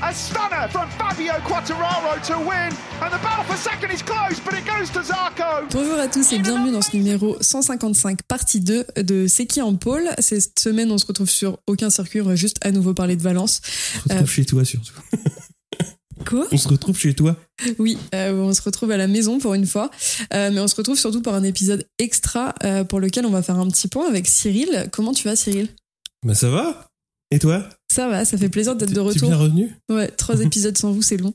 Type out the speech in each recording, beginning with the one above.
A stunner from Fabio Quattararo to win, and the battle for second is close, but it goes to Zarco. Bonjour à tous et bienvenue dans ce numéro 155 partie 2 de C'est qui en pôle. Cette semaine on se retrouve sur aucun circuit, on va juste à nouveau parler de Valence. On se retrouve chez toi surtout. Quoi? On se retrouve chez toi. Oui, euh, on se retrouve à la maison pour une fois, Euh, mais on se retrouve surtout pour un épisode extra euh, pour lequel on va faire un petit point avec Cyril. Comment tu vas Cyril? Bah ça va Et toi? Ça va, ça fait plaisir d'être de retour. bien revenu Ouais, trois épisodes sans vous, c'est long.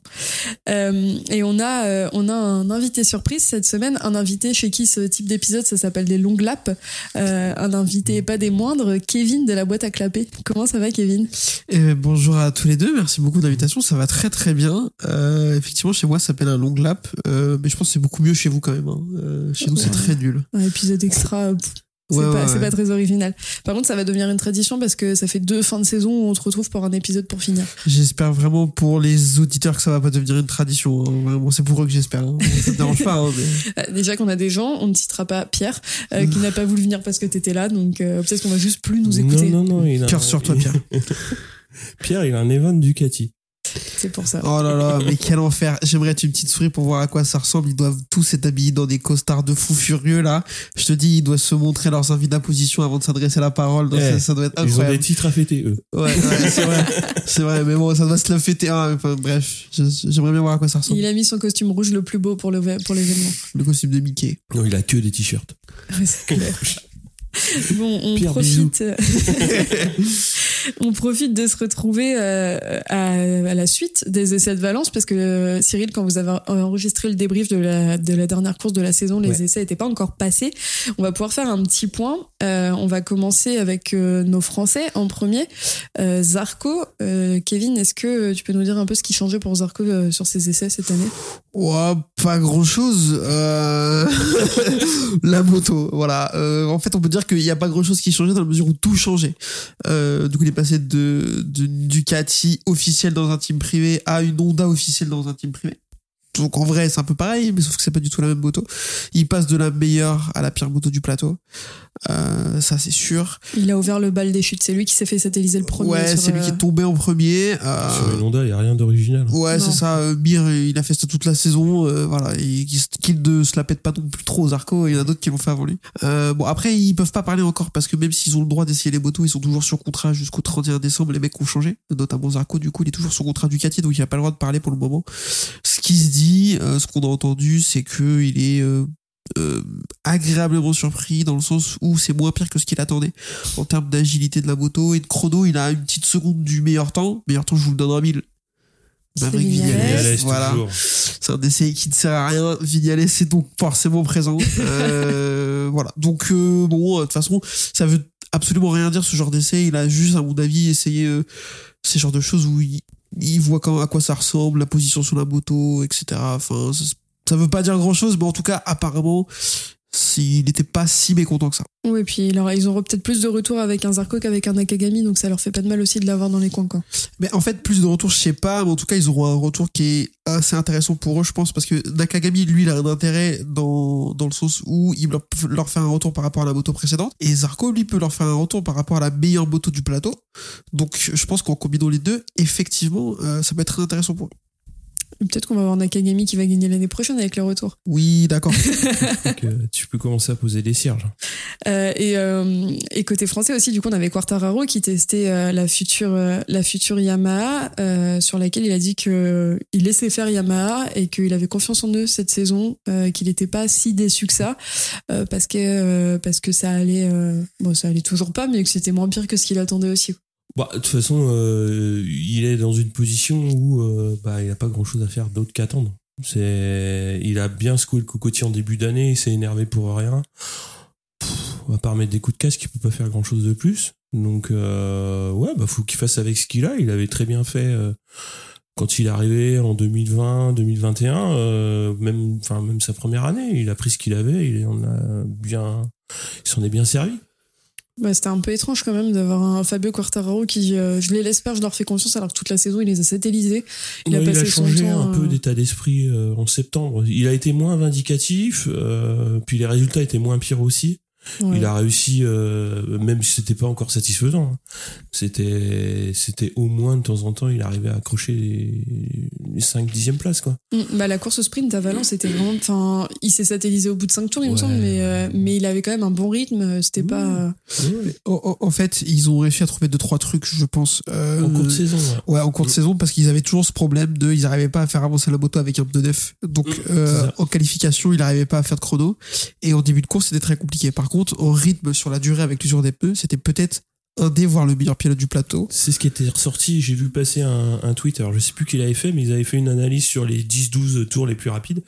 Euh, et on a, euh, on a un invité surprise cette semaine, un invité chez qui ce type d'épisode, ça s'appelle des longues laps. Euh, un invité pas des moindres, Kevin de la boîte à clapper. Comment ça va, Kevin? Eh, bonjour à tous les deux, merci beaucoup de l'invitation, ça va très très bien. Euh, effectivement, chez moi, ça s'appelle un long lap, euh, mais je pense que c'est beaucoup mieux chez vous quand même. hein. Euh, chez nous, c'est très nul. Un épisode extra. C'est Ouais, pas, ouais, pas très original. Par contre, ça va devenir une tradition parce que ça fait deux fins de saison où on se retrouve pour un épisode pour finir. J'espère vraiment pour les auditeurs que ça va pas devenir une tradition. hein. Vraiment, c'est pour eux que j'espère. hein. Ça me dérange pas. hein, mais- Euh, déjà qu'on a des gens, on ne citera pas Pierre, euh, qui n'a pas voulu venir parce que t'étais là, donc euh, peut-être qu'on va juste plus nous écouter. Non, non, non. Il a Cœur sur toi, Pierre. Pierre, il a un Evan Ducati. C'est pour ça. Oh là là, mais quel enfer. J'aimerais être une petite souris pour voir à quoi ça ressemble. Ils doivent tous être habillés dans des costards de fous furieux, là. Je te dis, ils doivent se montrer leurs envies d'imposition avant de s'adresser la parole. Donc Eh, ça, ça doit être Ils ont incroyable. des titres à fêter, eux. Ouais, ouais, c'est vrai. C'est vrai, mais bon, ça doit se la fêter. Enfin, bref, j'aimerais bien voir à quoi ça ressemble. Il a mis son costume rouge le plus beau pour le- pour l'événement. Le costume de Mickey. Non, il a que des t-shirts. Ouais, c'est clair. Bon, on profite, on profite de se retrouver euh, à, à la suite des essais de Valence parce que euh, Cyril, quand vous avez enregistré le débrief de la, de la dernière course de la saison, les Ouais. essais n'étaient pas encore passés. On va pouvoir faire un petit point. Euh, on va commencer avec euh, nos Français en premier. Euh, Zarco, Kevin, est-ce que tu peux nous dire un peu ce qui changeait pour Zarco sur ses essais cette année? Ouais, pas grand chose. Euh... la moto, voilà. En fait, on peut dire qu'il n'y a pas grand chose qui changeait dans la mesure où tout changeait. Du coup, il est passé de, Ducati officiel dans un team privé à une Honda officielle dans un team privé. Donc en vrai, c'est un peu pareil, mais sauf que c'est pas du tout la même moto. Il passe de la meilleure à la pire moto du plateau. Euh, ça, c'est sûr. Il a ouvert le bal des chutes. C'est lui qui s'est fait satelliser le premier. ouais, c'est lui qui euh, est tombé en premier. Euh, Sur une Honda, il n'y a rien d'original. Ouais, c'est ça. euh, Mir, il a fait ça toute la saison. euh, voilà, et qu'il ne se la pète pas non plus trop aux Zarco. Il y en a d'autres qui l'ont fait avant lui. Euh, bon, après, ils peuvent pas parler encore parce que même s'ils ont le droit d'essayer les motos, ils sont toujours sur contrat jusqu'au 31 décembre. Les mecs ont changé, notamment Zarco. Du coup, il est toujours sur contrat Ducati, donc il a pas le droit de parler pour le moment. Ce qui se dit, euh, ce qu'on a entendu, c'est que il est euh, euh, agréablement surpris dans le sens où c'est moins pire que ce qu'il attendait en termes d'agilité de la moto et de chrono. Il a une petite seconde du meilleur temps. Meilleur temps, je vous le donne en mille. C'est Maverick Vignales. Voilà. C'est un essai qui ne sert à rien. Vignales est donc forcément présent. Euh, voilà. Donc euh, bon, de toute façon, ça veut absolument rien dire ce genre d'essai. Il a juste, à mon avis, essayé euh, ces genres de choses où il, il voit quand, à quoi ça ressemble, la position sur la moto, etc. Enfin, ça, ça veut pas dire grand chose, mais en tout cas, apparemment, s'il n'était pas si mécontent que ça. Oui, et puis alors, ils auront peut-être plus de retours avec un Zarco qu'avec un Nakagami, donc ça leur fait pas de mal aussi de l'avoir dans les coins. Quoi. Mais en fait, plus de retours, je sais pas, mais en tout cas, ils auront un retour qui est assez intéressant pour eux, je pense, parce que Nakagami, lui, il a un intérêt dans, dans le sens où il leur, leur fait un retour par rapport à la moto précédente, et Zarco, lui, peut leur faire un retour par rapport à la meilleure moto du plateau. Donc, je pense qu'en combinant les deux, effectivement, euh, ça peut être très intéressant pour eux. Peut-être qu'on va avoir Nakagami qui va gagner l'année prochaine avec les retours. Oui, d'accord. Euh, tu peux commencer à poser des cierges. Euh, et, euh, et côté français aussi, du coup, on avait Quartararo qui testait euh, la future euh, la future Yamaha, euh, sur laquelle il a dit que il laissait faire Yamaha et qu'il avait confiance en eux cette saison, euh, qu'il n'était pas si déçu que ça, euh, parce que euh, parce que ça allait euh, bon, ça allait toujours pas, mais que c'était moins pire que ce qu'il attendait aussi. Bah, de toute façon, euh, il est dans une position où euh, bah, il n'a pas grand chose à faire d'autre qu'attendre. C'est, il a bien secoué le cocotier en début d'année, il s'est énervé pour rien. Pff, à part mettre des coups de casque, il peut pas faire grand chose de plus. Donc, euh, ouais, bah, faut qu'il fasse avec ce qu'il a. Il avait très bien fait euh, quand il est arrivé en 2020, 2021, euh, même, enfin, même sa première année. Il a pris ce qu'il avait, il en a bien, il s'en est bien servi. Bah, c'était un peu étrange quand même d'avoir un Fabio Quartararo qui, euh, je les l'espère, je leur fais confiance alors que toute la saison il les a satellisés. Il a passé son changé temps, un peu euh, d'état d'esprit euh, en septembre. Il a été moins vindicatif, euh, puis les résultats étaient moins pires aussi. Ouais. Il a réussi, euh, même si c'était pas encore satisfaisant. hein. C'était, c'était au moins de temps en temps, il arrivait à accrocher les, les 5 dixième places, quoi. Mm, Bah, la course au sprint à Valence, c'était vraiment. Enfin, il s'est satellisé au bout de 5 tours, il me semble, mais, euh, mais il avait quand même un bon rythme. C'était pas. En, en- en fait, ils ont réussi à trouver deux trois trucs, je pense. Euh, En cours de saison, ouais. Ouais, en cours de Mm. saison, parce qu'ils avaient toujours ce problème de, ils n'arrivaient pas à faire avancer la moto avec un pneu neuf. Donc, Mm, euh, en qualification, ils n'arrivaient pas à faire de chrono. Et en début de course, c'était très compliqué. Par contre, au rythme sur la durée avec l'usure des pneus, c'était peut-être un des, voire le meilleur pilote du plateau. C'est ce qui était ressorti. J'ai vu passer un, un tweet. Alors, je sais plus qui l'avait fait, mais ils avaient fait une analyse sur les 10-12 tours les plus rapides.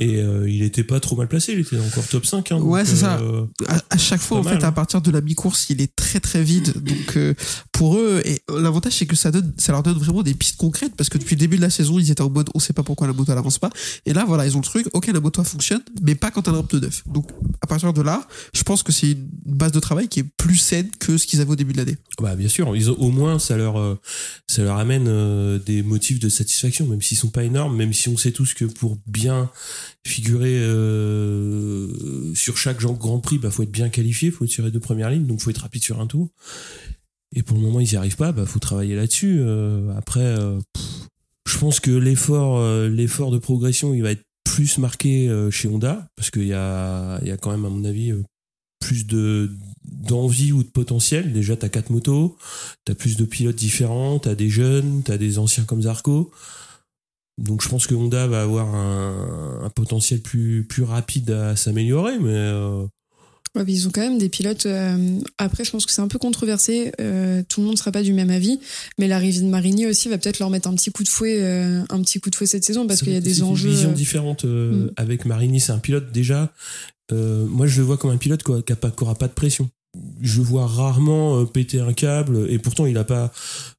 Et euh, il était pas trop mal placé. Il était encore top 5. Hein, Ouais, c'est ça. euh, À, à chaque fois, en fait, mal, à hein. partir de la mi-course, il est très très vide. Donc, euh, pour eux, et l'avantage, c'est que ça donne, ça leur donne vraiment des pistes concrètes parce que depuis le début de la saison, ils étaient en mode, on sait pas pourquoi la moto elle avance pas. Et là, voilà, ils ont le truc. Ok, la moto fonctionne, mais pas quand elle a un pneu neuf. Donc, à partir de là, je pense que c'est une base de travail qui est plus saine que ce qu'ils avaient au début de l'année. Bah bien sûr, ils ont, au moins ça leur euh, ça leur amène euh, des motifs de satisfaction, même s'ils sont pas énormes, même si on sait tous que pour bien figurer euh, sur chaque Grand Prix, bah faut être bien qualifié, faut tirer de première ligne, donc faut être rapide sur un tour. Et pour le moment ils y arrivent pas, bah faut travailler là-dessus. Après, je pense que l'effort l'effort de progression il va être plus marqué chez Honda parce qu'il y a il y a quand même à mon avis plus de d'envie ou de potentiel. Déjà, t'as quatre motos, t'as plus de pilotes différents, t'as des jeunes, t'as des anciens comme Zarco. Donc, je pense que Honda va avoir un, un potentiel plus plus rapide à s'améliorer, mais euh, Ouais, puis ils ont quand même des pilotes. euh, après, je pense que c'est un peu controversé. euh, tout le monde ne sera pas du même avis, mais l'arrivée de Marini aussi va peut-être leur mettre un petit coup de fouet, un petit coup de fouet cette saison parce qu'il y a des une enjeux. vision euh, différente Mm. avec Marini. C'est un pilote déjà. moi, je le vois comme un pilote qui a pas, pas de pression. Je vois rarement euh, péter un câble et pourtant il a pas.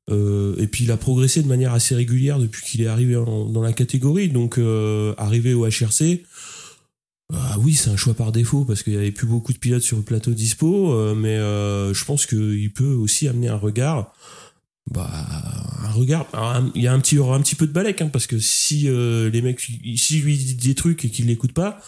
euh, et puis il a progressé de manière assez régulière depuis qu'il est arrivé en- dans la catégorie. Donc euh, arrivé au HRC. Ah oui, c'est un choix par défaut parce qu'il y avait plus beaucoup de pilotes sur le plateau dispo, euh, mais euh, je pense qu'il peut aussi amener un regard. Bah, un regard. Il y a un petit, un petit peu de balèque, hein, parce que si euh, les mecs, si lui dit des trucs et qu'il l'écoute pas,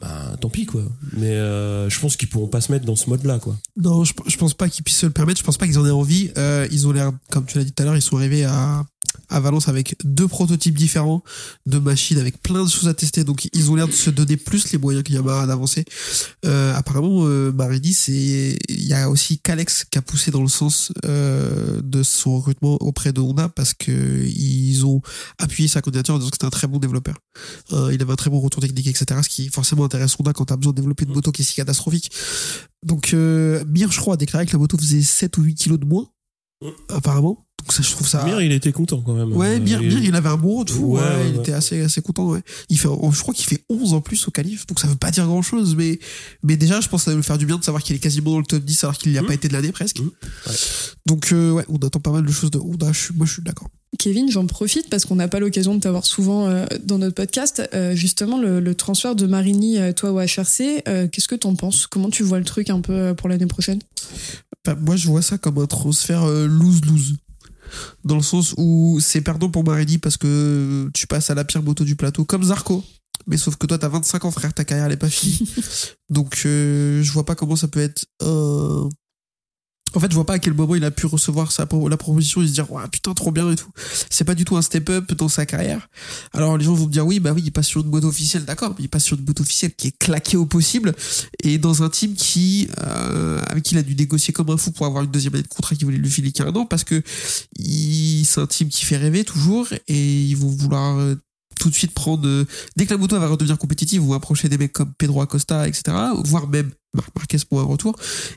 bah tant pis quoi. Mais euh, je pense qu'ils pourront pas se mettre dans ce mode-là quoi. Non, je, pense pas qu'ils puissent se le permettre. Je pense pas qu'ils en aient envie. Euh, ils ont l'air, comme tu l'as dit tout à l'heure, ils sont arrivés à, à Valence avec deux prototypes différents de machines avec plein de choses à tester. Donc, ils ont l'air de se donner plus les moyens que Yamaha d'avancer. Euh, apparemment, euh, Marini, c'est, il y a aussi Calex qui a poussé dans le sens euh, de son recrutement auprès de Honda parce que ils ont appuyé sa candidature en disant que c'était un très bon développeur. Euh, il avait un très bon retour technique, etc. Ce qui forcément intéresse Honda quand t'as besoin de développer une moto qui est si catastrophique. Donc, euh, Mir, je crois, a déclaré que la moto faisait 7 ou 8 kilos de moins, Mm. Apparemment. Donc, ça, je trouve ça. Mir, il était content quand même. Ouais, Euh, Mir, il- Mir, il avait un bon retour. Ouais, Ouais, ouais, il était assez, assez content. Ouais. Il fait, je crois qu'il fait 11 en plus au qualif, donc ça veut pas dire grand chose. Mais, mais déjà, je pense que ça va lui faire du bien de savoir qu'il est quasiment dans le top 10 alors qu'il n'y a Mm. pas été de l'année presque. Mm. Ouais. Donc, euh, ouais, on attend pas mal de choses de Honda. Je suis, moi, je suis d'accord. Kevin, j'en profite parce qu'on n'a pas l'occasion de t'avoir souvent euh, dans notre podcast. Euh, justement, le, le transfert de Marini, euh, toi au HRC, euh, qu'est-ce que t'en penses? Comment tu vois le truc un peu euh, pour l'année prochaine? Enfin, moi, je vois ça comme un transfert euh, lose-lose. Dans le sens où c'est perdant pour Marini parce que tu passes à la pire moto du plateau, comme Zarco. Mais sauf que toi, t'as 25 ans, frère, ta carrière, elle est pas finie. Donc, euh, je vois pas comment ça peut être un. En fait, je vois pas à quel moment il a pu recevoir sa, la proposition et se dire, ouais, putain, trop bien et tout. C'est pas du tout un step-up dans sa carrière. Alors, les gens vont me dire, oui, bah oui, il passe sur une moto officielle, d'accord, mais il passe sur une moto officielle qui est claquée au possible et dans un team qui, euh, avec qui il a dû négocier comme un fou pour avoir une deuxième année de contrat qui voulait lui filer qu'un an parce que c'est un team qui fait rêver toujours et ils vont vouloir euh, tout de suite prendre euh, dès que la moto va redevenir compétitive ils vont approcher des mecs comme Pedro Acosta etc voire même Marc Marquez pour un retour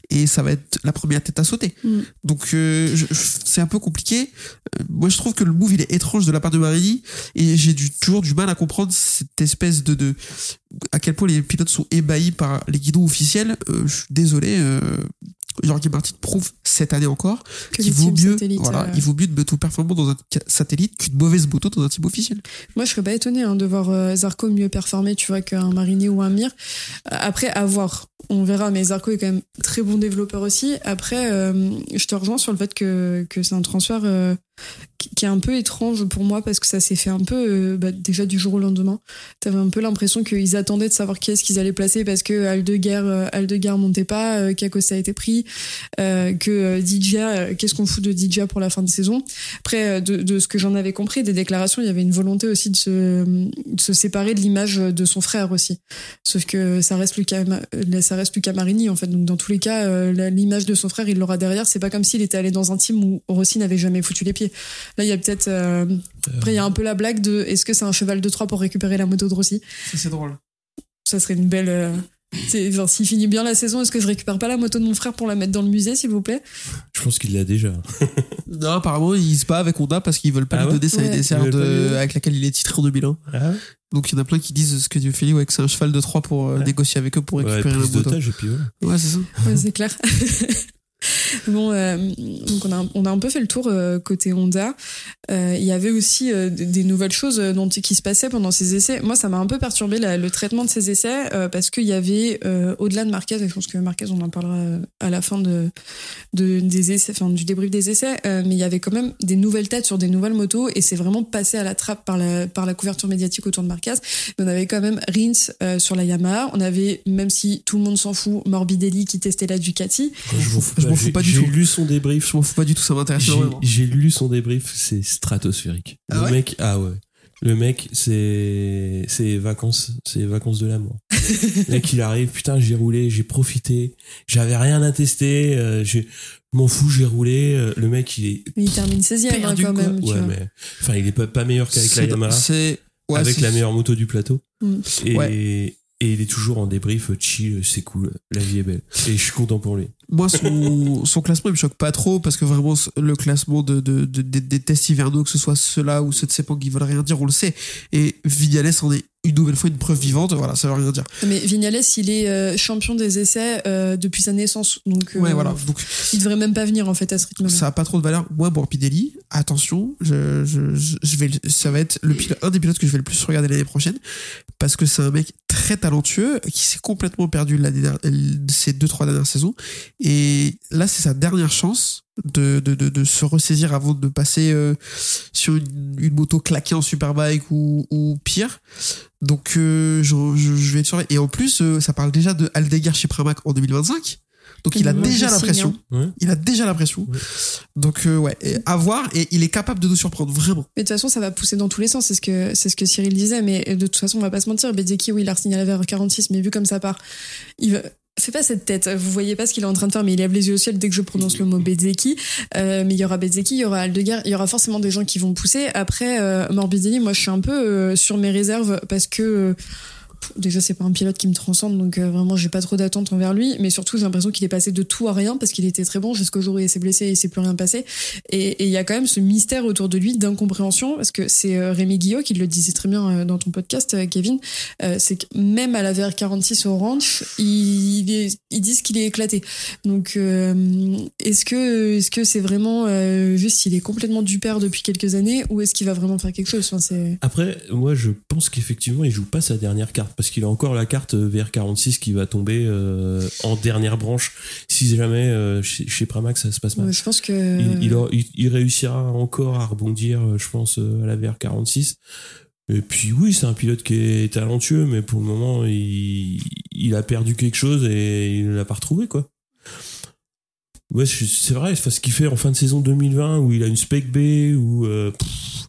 et ça va être la première tête à sauter Mm. donc euh, c'est un peu compliqué Euh, moi je trouve que le move il est étrange de la part de Marini et j'ai du, toujours du mal à comprendre cette espèce de, de à quel point les pilotes sont ébahis par les guidons officiels. Euh, je suis désolé, euh, Jorge Martin prouve cette année encore qu'il vaut mieux, voilà, euh. il vaut mieux de moto performant dans un satellite qu'une mauvaise moto dans un team officiel. Moi, je serais pas étonnée hein, de voir euh, Zarco mieux performer, tu vois, qu'un Marini ou un Mir. Euh, Après, à voir. On verra, mais Zarco est quand même très bon développeur aussi. Après, euh, je te rejoins sur le fait que, que c'est un transfert qui est un peu étrange pour moi parce que ça s'est fait un peu bah, déjà du jour au lendemain. T'avais un peu l'impression qu'ils attendaient de savoir qui est-ce qu'ils allaient placer parce que Aldeguer, Aldeguer montait pas, euh, qu'Acosta a été pris, que euh, euh, qu'est-ce qu'on fout de Didja pour la fin de saison? Après, euh, de, de ce que j'en avais compris des déclarations, il y avait une volonté aussi de se, de se séparer de l'image de son frère aussi. Sauf que ça reste Lucas, ça reste Lucas Marini en fait. Donc dans tous les cas, l'image de son frère, il l'aura derrière. C'est pas comme s'il était allé dans un team où Rossi n'avait jamais foutu les pieds. Là, il y a peut-être. euh, après, il y a un peu la blague de est-ce que c'est un cheval de Troie pour récupérer la moto de Rossi? Ça, c'est drôle. Ça serait une belle. Euh, c'est- genre, s'il finit bien la saison, est-ce que je récupère pas la moto de mon frère pour la mettre dans le musée, s'il vous plaît? Je pense qu'il l'a déjà. Non, apparemment, il se bat avec Honda parce qu'ils veulent pas Ah lui ouais donner sa Ouais. De- donner avec laquelle il est titré en 2001. Ah Donc il y en a plein qui disent ce que Dieu fait ouais, que c'est un cheval de 3 pour euh, Ouais. négocier avec eux pour ouais, récupérer la prise moto. d'otage et puis. Ouais, c'est ça. Ouais, c'est clair. bon, euh, donc on a, on a un peu fait le tour euh, côté Honda. Euh, Il y avait aussi des nouvelles choses dont, qui se passaient pendant ces essais. Moi, ça m'a un peu perturbé le traitement de ces essais parce qu'il y avait, au-delà de Marquez, et je pense que Marquez, on en parlera à la fin de, de, des essais, enfin, du débrief des essais, mais il y avait quand même des nouvelles têtes sur des nouvelles motos et c'est vraiment passé à la trappe par la, par la couverture médiatique autour de Marquez. On avait quand même Rins sur la Yamaha. On avait, même si tout le monde s'en fout, Morbidelli qui testait la Ducati. Je m'en fous j'ai- pas du J'ai tout. lu son débrief. Je m'en fous pas du tout, ça m'intéresse J'ai énormément. j'ai lu son débrief, c'est stratosphérique. Ah le ouais mec, ah ouais. Le mec, c'est c'est vacances, c'est vacances de l'amour. le mec, il arrive, putain, j'ai roulé, j'ai profité, j'avais rien à tester, euh, j'ai- je m'en fous, j'ai roulé. euh, Le mec, il est Il termine 16e hein, perdu quand quoi. même. tu Ouais, vois. mais enfin, il est pas, pas meilleur qu'avec la Yamaha, C'est ouais, avec la meilleure moto du plateau. Mm. Et, Ouais. et il est toujours en débrief, chill, c'est cool, la vie est belle. Et je suis content pour lui. Moi, son, son classement, il me choque pas trop parce que vraiment, le classement de, de- de- des- tests hivernaux, que ce soit ceux-là ou ceux de Sepang qui veulent rien dire, on le sait. Et Vignales en est une nouvelle fois une preuve vivante. Voilà, ça veut rien dire. Mais Vignales, il est euh, champion des essais euh, depuis sa naissance. Donc, euh, Ouais, voilà. Donc, il devrait même pas venir en fait à ce rythme-là. ça a pas trop de valeur. Moi, Morbidelli, attention, je, je, je, je vais, ça va être le un des pilotes que je vais le plus regarder l'année prochaine parce que c'est un mec très talentueux qui s'est complètement perdu l'année dernière- ces deux trois dernières saisons et là c'est sa dernière chance de, de, de, de se ressaisir avant de passer euh, sur une, une moto claquée en superbike ou, ou pire donc euh, je, je, je vais être surveillé et en plus euh, ça parle déjà de Aldeguer chez Pramac en 2025 donc il a Ouais, déjà la pression hein. Il a déjà la pression Ouais. donc euh, ouais et à voir et il est capable de nous surprendre vraiment Mais de toute façon, ça va pousser dans tous les sens. C'est ce que c'est ce que Cyril disait. Mais de toute façon, on va pas se mentir. Bezzeki, oui, il a signé à la VR46, mais vu comme ça part, il va. Fais pas cette tête, vous voyez pas ce qu'il est en train de faire, mais il lève les yeux au ciel dès que je prononce le mot Bezzeki. Euh, mais il y aura Bezzeki, il y aura Aldeguer, il y aura forcément des gens qui vont pousser. Après, euh, Morbidelli, moi je suis un peu euh, sur mes réserves parce que euh, déjà c'est pas un pilote qui me transcende, donc euh, vraiment j'ai pas trop d'attente envers lui. Mais surtout j'ai l'impression qu'il est passé de tout à rien parce qu'il était très bon jusqu'au jour où il s'est blessé et il s'est plus rien passé. Et il y a quand même ce mystère autour de lui d'incompréhension parce que c'est euh, Rémi Guillot qui le disait très bien euh, dans ton podcast, euh, Kevin. Euh, c'est que même à la VR46 au ranch, ils disent qu'il est éclaté. Donc est-ce que est-ce que c'est vraiment juste il est complètement du père depuis quelques années ou est-ce qu'il va vraiment faire quelque chose? Après, moi, je pense qu'effectivement, il joue pas sa dernière carte parce qu'il a encore la carte euh, VR46 qui va tomber euh, en dernière branche si jamais euh, chez, chez Pramac ça se passe mal. Ouais, je pense que Il, il, aura- il- il réussira encore à rebondir, je pense, à la VR46. Et puis oui, c'est un pilote qui est talentueux, mais pour le moment, il, a perdu quelque chose et il ne l'a pas retrouvé, quoi. Ouais, c'est vrai, ce qu'il fait en fin de saison 2020, où il a une Spec B, où pff,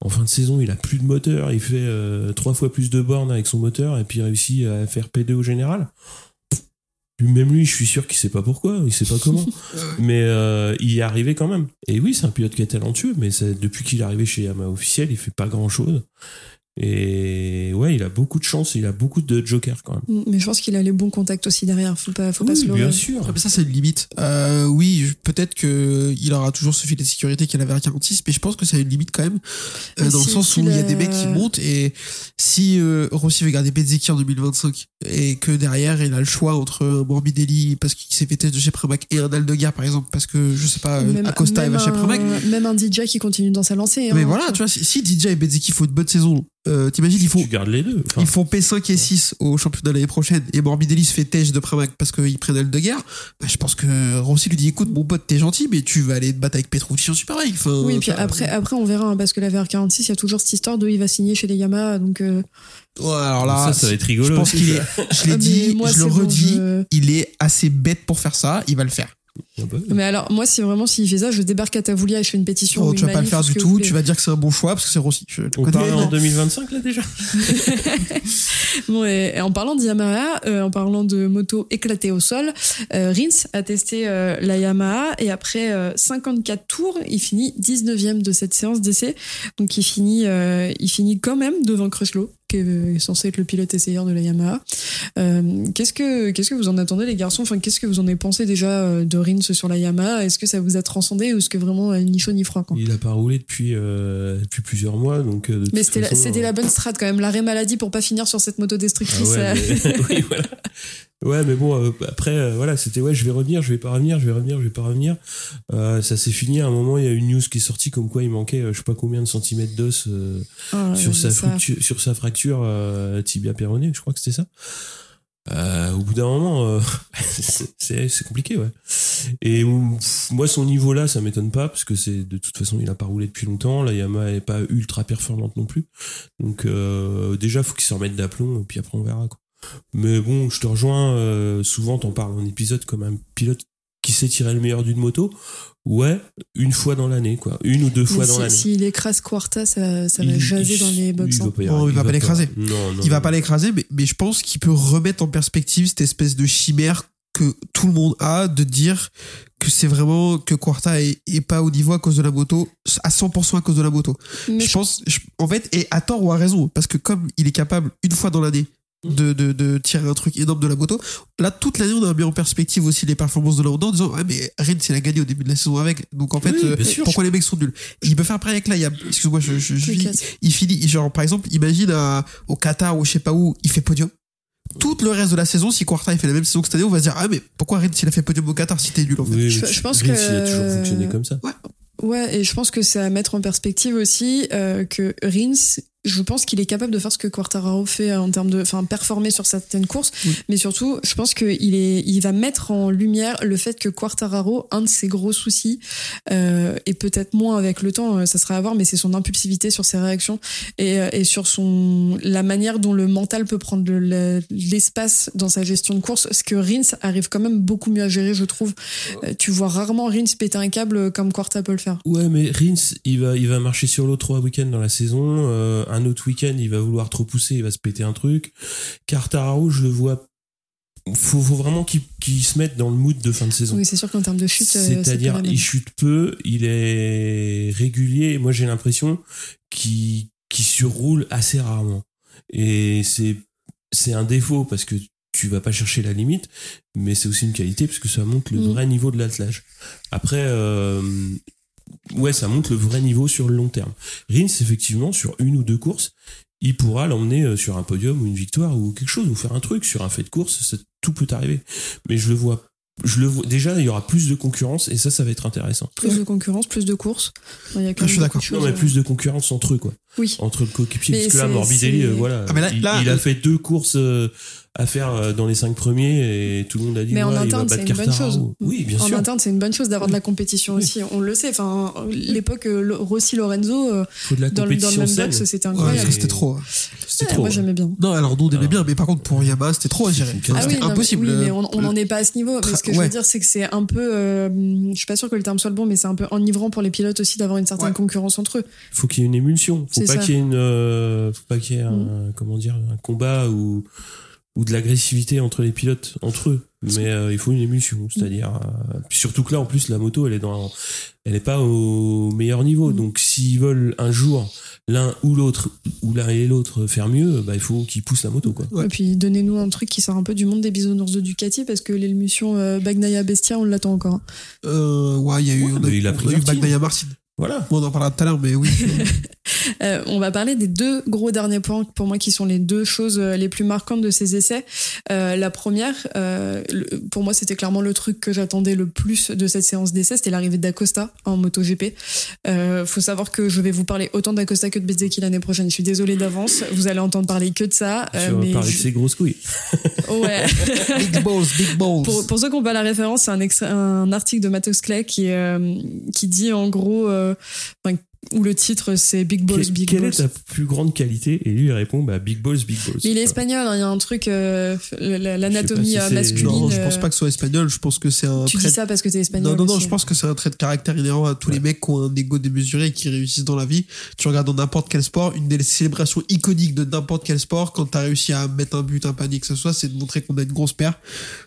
en fin de saison, il a plus de moteur, il fait euh, trois fois plus de bornes avec son moteur, et puis il réussit à faire P2 au général. Même lui, je suis sûr qu'il sait pas pourquoi, il sait pas comment mais euh, il y est arrivé quand même. Et oui, c'est un pilote qui est talentueux, mais depuis qu'il est arrivé chez Yamaha officiel, il fait pas grand chose. Et ouais, il a beaucoup de chance, il a beaucoup de jokers quand même. Mais je pense qu'il a les bons contacts aussi derrière. Faut pas, faut pas Oui, se leurrer. bien sûr. Ah, mais ça, c'est une limite. Euh, oui, peut-être que il aura toujours ce filet de sécurité qu'il avait à 46, mais je pense que a une limite quand même, euh, dans le sens où il y a des mecs qui montent et si euh, Rossi veut garder Bezzeki en 2025 et que derrière il a le choix entre Morbidelli parce qu'il s'est fait test de chez Pramac et un Aldegar par exemple parce que je sais pas, Même, Acosta il même va chez Pramac. un, même un DJ qui continue dans sa lancée. Mais hein. voilà, tu vois, si, si DJ et Bezzeki font une bonne saison, euh, t'imagines, ils font, Tu gardes les deux. Enfin, ils font P5 et 6 au championnat l'année prochaine et Morbidelli se fait tèche de Pramac parce qu'ils prennent Aldegar. Bah, je pense que Rossi lui dit écoute, mon pote, t'es gentil, mais tu vas aller te battre avec Petrucci en Superbike. Enfin, Oui, puis ça- après, après on verra, hein, parce que la VR46, il y a toujours cette histoire de il va signer chez les Yamaha, donc. euh, Ouais, alors là, ça, ça va être rigolo. je pense qu'il est, je l'ai Ah, dit, moi, je le c'est bon, redis, je- il est assez bête pour faire ça, il va le faire. Ah bah. Mais alors, moi, si vraiment s'il fait ça, je débarque à Tavoulia et je fais une pétition. Oh, ou tu vas pas le faire du tout, tu vas dire que c'est un bon choix parce que c'est Rossi. Je On parle en Non. 2025 là déjà Bon, et, et en parlant de Yamaha, euh, en parlant de moto éclatée au sol, euh, Rins a testé euh, la Yamaha et après euh, 54 tours, il finit 19e de cette séance d'essai. Donc il finit, euh, il finit quand même devant Crutchlow, qui est censé être le pilote essayeur de la Yamaha. Euh, qu'est-ce que qu'est-ce que vous en attendez les garçons? Enfin, qu'est-ce que vous en avez pensé déjà euh, de Rins sur la Yamaha? Est-ce que ça vous a transcendé ou est-ce que vraiment euh, ni chaud ni froid quoi? Il a pas roulé depuis, euh, depuis plusieurs mois. Donc, de mais c'était la, c'était la bonne strat quand même, l'arrêt maladie pour pas finir sur cette moto Ah destructrice. ouais, mais- oui, voilà. Ouais, mais bon, euh, après, euh, voilà, c'était ouais, je vais revenir, je vais pas revenir, je vais revenir, je vais pas revenir. Euh, ça s'est fini. À un moment, il y a une news qui est sortie comme quoi il manquait, je sais pas combien de centimètres d'os euh, ah, sur, sa fracture, sur sa fracture euh, tibia péroné, je crois que c'était ça. Euh, au bout d'un moment, euh, c'est c'est compliqué, ouais. Et pff, moi, son niveau là, ça m'étonne pas parce que c'est de toute façon, il a pas roulé depuis longtemps. La Yamaha est pas ultra performante non plus. Donc euh, déjà, faut qu'il se remette d'aplomb et puis après on verra. Quoi. Mais bon, je te rejoins. euh, souvent, t'en parles en épisode comme un pilote qui sait tirer le meilleur d'une moto. Ouais, une fois dans l'année, quoi. Une ou deux fois Mais dans si- l'année. S'il écrasse Quarta, ça, ça va Il- jaser il- dans les box. il va hein. arriver, il va pas l'écraser. Non, non. Il va pas l'écraser, mais, mais je pense qu'il peut remettre en perspective cette espèce de chimère que tout le monde a de dire que c'est vraiment que Quarta est, est pas au niveau à cause de la moto, à 100% à cause de la moto. Mais je pense, je- en fait, et à tort ou à raison, parce que comme il est capable une fois dans l'année de, de, de tirer un truc énorme de la moto, là, toute l'année, on a mis en perspective aussi les performances de la Honda en disant, ouais, mais Rennes, il a gagné au début de la saison avec. Donc, en fait, Oui, euh, sûr. pourquoi les mecs sont nuls? Il peut faire pareil avec la Yam. Excuse-moi, je, je, il finit, genre, par exemple, imagine à- au Qatar ou je sais pas où, il fait podium. Tout le reste de la saison, si Quarta il fait la même saison que cette année, on va se dire, ah, mais pourquoi Rennes, s'il a fait podium au Qatar si t'es nul, en fait? Oui, Je- pense Rins, que- il a toujours fonctionné comme ça. Ouais, et je pense que c'est à mettre en perspective aussi euh, que Rins, je pense qu'il est capable de faire ce que Quartararo fait en termes de, enfin, performer sur certaines courses, Oui. mais surtout, je pense qu'il est, il va mettre en lumière le fait que Quartararo, un de ses gros soucis, euh, et peut-être moins avec le temps, euh, ça sera à voir, mais c'est son impulsivité sur ses réactions et, euh, et sur son, la manière dont le mental peut prendre le- le- l'espace dans sa gestion de course, ce que Rins arrive quand même beaucoup mieux à gérer, je trouve. Euh, tu vois rarement Rins péter un câble comme Quarta peut le faire. Ouais, mais Rins, il va, il va marcher sur l'eau trois week-ends dans la saison. Euh, un autre week-end, il va vouloir trop pousser, il va se péter un truc. Quartararo, je le vois. Faut, faut vraiment qu'il se mette dans le mood de fin de saison. Oui, c'est sûr qu'en termes de chute, euh, c'est C'est-à-dire, il chute peu, il est régulier. et Moi, j'ai l'impression qu'il surroule assez rarement. Et c'est c'est un défaut parce que tu vas pas chercher la limite, mais c'est aussi une qualité parce que ça montre le Mm. vrai niveau de l'attelage. Après, euh, ouais, ça montre le vrai niveau sur le long terme. Rins, effectivement, sur une ou deux courses, il pourra l'emmener euh, sur un podium ou une victoire ou quelque chose, ou faire un truc sur un fait de course, ça- tout peut arriver. Mais je le vois, je le vois, déjà, il y aura plus de concurrence et ça, ça va être intéressant. Plus de concurrence, plus de courses. Il y a quand Je suis d'accord. Non, mais euh, plus de concurrence entre eux, quoi. Oui. Entre le coéquipier. Parce que là, c'est- Morbidelli, euh, voilà. Ah, mais là- il, là- il a fait deux courses euh, à faire euh, dans les cinq premiers et tout le monde a dit Mais en il interne, c'est une bonne chose. Oui, bien en sûr. interne, c'est une bonne chose d'avoir de la compétition Oui. aussi. On le sait. Enfin, l'époque euh, Rossi Lorenzo euh, faut de la dans, le- dans le compétition même box, c'était incroyable. c'était trop. hein. C'était moi, j'aimais bien. Non, alors nous, on aimait Ah. bien, mais par contre, pour Yamaha, c'était trop à gérer. Ah C'était oui, non, mais- impossible. oui, mais on n'en est pas à ce niveau. Mais ce que je veux dire, c'est que c'est un peu. euh, je suis pas sûre que le terme soit le bon, mais c'est un peu enivrant pour les pilotes aussi d'avoir une certaine Ouais. concurrence entre eux. faut qu'il y ait une émulsion. Faut pas qu'il y ait une, faut pas qu'il y ait un, Mm. comment dire, un combat où, ou de l'agressivité entre les pilotes, entre eux. Mais euh, il faut une émulsion, c'est-à-dire euh, surtout que là en plus la moto elle est dans elle est pas au meilleur niveau. Donc s'ils veulent un jour l'un ou l'autre ou l'un et l'autre faire mieux, bah il faut qu'ils poussent la moto quoi. Ouais. Et puis donnez-nous un truc qui sort un peu du monde des bisounours de Ducati parce que l'émulsion euh, Bagnaia Bestia, on l'attend encore. hein. Euh, ouais, il y a eu, Ouais, on a, a on pris a eu. Bagnaia Martin. Voilà. Bon, on en parlera tout à l'heure, mais oui. Euh, on va parler des deux gros derniers points pour moi qui sont les deux choses euh, les plus marquantes de ces essais. Euh, la première, euh, pour moi, c'était clairement le truc que j'attendais le plus de cette séance d'essai, c'était l'arrivée d'Acosta en MotoGP. Euh, faut savoir que je vais vous parler autant d'Acosta que de Bezzecchi l'année prochaine. Je suis désolée d'avance, vous allez entendre parler que de ça. Tu euh, vas mais parler de ses grosses couilles. ouais. big balls, big balls. Pour, pour ceux qui n'ont pas la référence, c'est un, extra- un article de Matos Clay qui, euh, qui dit en gros, euh, enfin, où le titre c'est Big Balls, Que- Big quelle Balls. est ta plus grande qualité? Et lui il répond bah big balls, big balls. Mais il est espagnol, hein, il y a un truc, euh, la- l'anatomie euh, si masculine. non, je pense euh, pas que ce soit espagnol. Je pense que c'est un Tu trait dis ça parce que t'es espagnol. Non, non, non, aussi. je pense que c'est un trait de caractère inhérent à tous les mecs qui ont un ego démesuré et qui réussissent dans la vie. Tu regardes dans n'importe quel sport, une des célébrations iconiques de n'importe quel sport, quand t'as réussi à mettre un but, un panier, que ce soit, c'est de montrer qu'on a une grosse paire.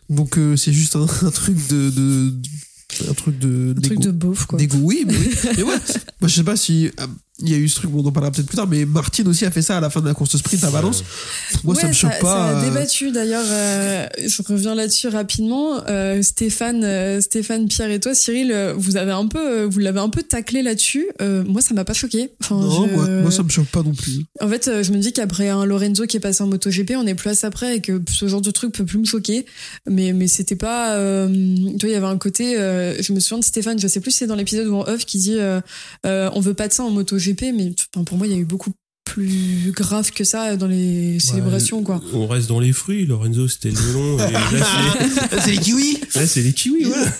Donc, euh, c'est juste un, un truc de, de, de- un truc de, Un truc de beauf, quoi. D'égo, oui, mais, oui. mais ouais. Moi, je sais pas si, euh, il y a eu ce truc, bon, on en parlera peut-être plus tard, mais Martin aussi a fait ça à la fin de la course sprint à Valence. Moi, ça Ouais, me choque pas. Ça a euh, débattu d'ailleurs. euh, je reviens là-dessus rapidement. Euh, Stéphane, euh, Stéphane, Pierre et toi, Cyril, vous avez un peu, vous l'avez un peu taclé là-dessus. Moi, ça m'a pas choqué. Enfin, non, je- moi, moi, ça me choque pas non plus. En fait, je me dis qu'après un Lorenzo qui est passé en MotoGP, on est plus à ça près et que ce genre de truc peut plus me choquer. Mais mais c'était pas. tu vois, il y avait un côté. je me souviens de Stéphane. Je sais plus si c'est dans l'épisode ou en off qui dit on veut pas de ça en MotoGP, mais enfin, pour moi, il y a eu beaucoup plus grave que ça dans les célébrations, quoi. On reste dans les fruits. Lorenzo c'était le melon. et là c'est- c'est les kiwis! là, c'est les kiwis. Voilà.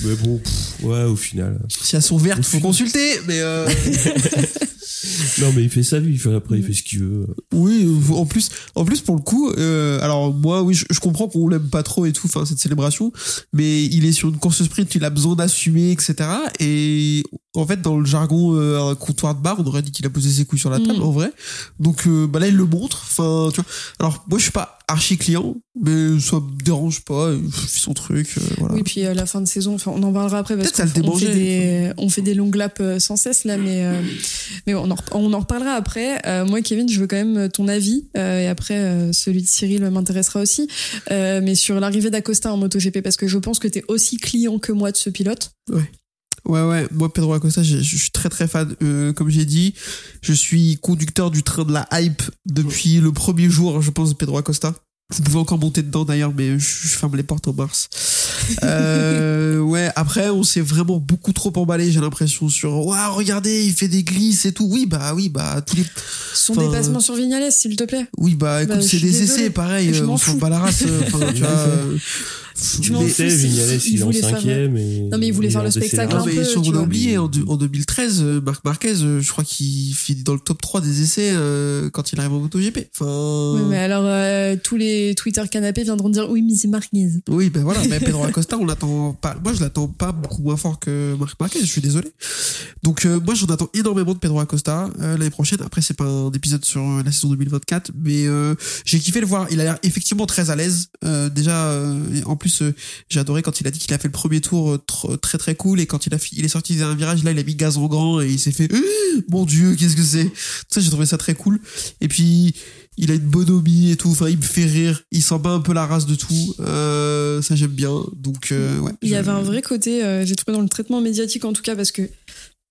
Mais bon, pff, ouais, au final. Si elles sont vertes, faut consulter, mais euh, Non, mais il fait sa vie. il fait- Après, il fait ce qu'il veut. oui, euh, en plus, en plus pour le coup, euh, alors moi, oui, je, je comprends qu'on l'aime pas trop et tout, enfin cette célébration, mais il est sur une course sprint, il a besoin d'assumer, etc. Et en fait, dans le jargon euh, un comptoir de bar, on aurait dit qu'il a posé ses couilles sur la table, Mm. en vrai. Donc euh, bah là, il le montre. Enfin, tu vois. Alors moi, je suis pas archi client, mais ça me dérange pas. Il fait son truc, euh, voilà. Oui, puis à la fin de saison, enfin, on en parlera après parce qu'on on fait des, on fait des longues laps euh, sans cesse là, mais euh, mais on en, on en reparlera après. Euh, moi, Kevin, je veux quand même ton avis et après celui de Cyril m'intéressera aussi, mais sur l'arrivée d'Acosta en MotoGP parce que je pense que t'es aussi client que moi de ce pilote. Ouais, ouais, moi Pedro Acosta, je, je suis très très fan. Euh, comme j'ai dit, je suis conducteur du train de la hype depuis le premier jour, je pense, de Pedro Acosta. Vous pouvez encore monter dedans d'ailleurs, mais je, je ferme les portes en mars. Euh, ouais, après, on s'est vraiment beaucoup trop emballé, j'ai l'impression, sur Waouh, regardez, il fait des glisses et tout. Oui, bah oui, bah tous les. Son Enfin, dépassement sur Vignales, s'il te plaît. Oui, bah écoute, Bah, c'est des désolée. essais, pareil, Je euh, m'en on s'en fous. bat la race. euh, Enfin, tu vois. Euh, mais-. Tu sais, Vignales, il il est en voulait faire- cinquième. et Non, mais il voulait faire le spectacle Ah, un décélération. mais peu, si on a oublié, en, deux- en 2013, euh, Marc Marquez, euh, je crois qu'il finit dans le top 3 des essais euh, quand il arrive en MotoGP. Enfin, Oui, mais alors euh, tous les Twitter canapés viendront dire oui, mais c'est Marquez. oui, ben voilà, mais Pedro Acosta, on l'attend pas. Moi, je l'attends pas beaucoup moins fort que Marc Marquez, je suis désolé. Donc, euh, moi, j'en attends énormément de Pedro Acosta euh, l'année prochaine. Après, c'est pas un épisode sur euh, la saison 2024, mais euh, j'ai kiffé le voir. Il a l'air effectivement très à l'aise. Euh, déjà, euh, en plus, euh, j'ai adoré quand il a dit qu'il a fait le premier tour euh, tr- très très cool et quand il a il est sorti d'un virage, là, il a mis gaz en grand et il s'est fait Euh, mon Dieu, qu'est-ce que c'est? Ça, j'ai trouvé ça très cool. Et puis, il a une bonhomie et tout. Enfin, il me fait rire. Il s'en bat un peu la race de tout. Euh, ça, j'aime bien. Donc, euh, ouais. Il y je- avait un vrai côté, euh, j'ai trouvé dans le traitement médiatique en tout cas, parce que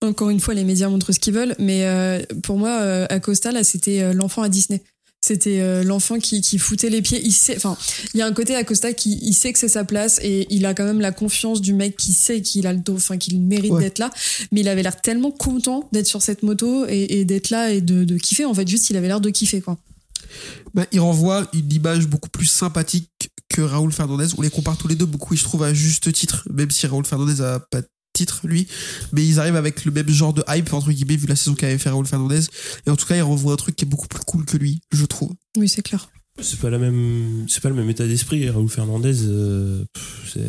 encore une fois, les médias montrent ce qu'ils veulent, mais euh, pour moi, euh, Acosta, là, c'était euh, l'enfant à Disney. C'était euh, l'enfant qui, qui foutait les pieds. Il sait, enfin, il y a un côté Acosta qui il sait que c'est sa place et il a quand même la confiance du mec qui sait qu'il a le dos, enfin qu'il mérite Ouais. d'être là. Mais il avait l'air tellement content d'être sur cette moto et, et d'être là et de, de kiffer. En fait, juste, il avait l'air de kiffer quoi. Bah, il renvoie une image beaucoup plus sympathique que Raoul Fernandez. On les compare tous les deux beaucoup, et je trouve, à juste titre, même si Raoul Fernandez a pas titre, lui. Mais ils arrivent avec le même genre de hype, entre guillemets, vu la saison qu'avait fait Raoul Fernandez. Et en tout cas, il renvoie un truc qui est beaucoup plus cool que lui, je trouve. Oui, c'est clair. C'est pas la même, c'est pas le même état d'esprit. Raoul Fernandez, euh, c'est,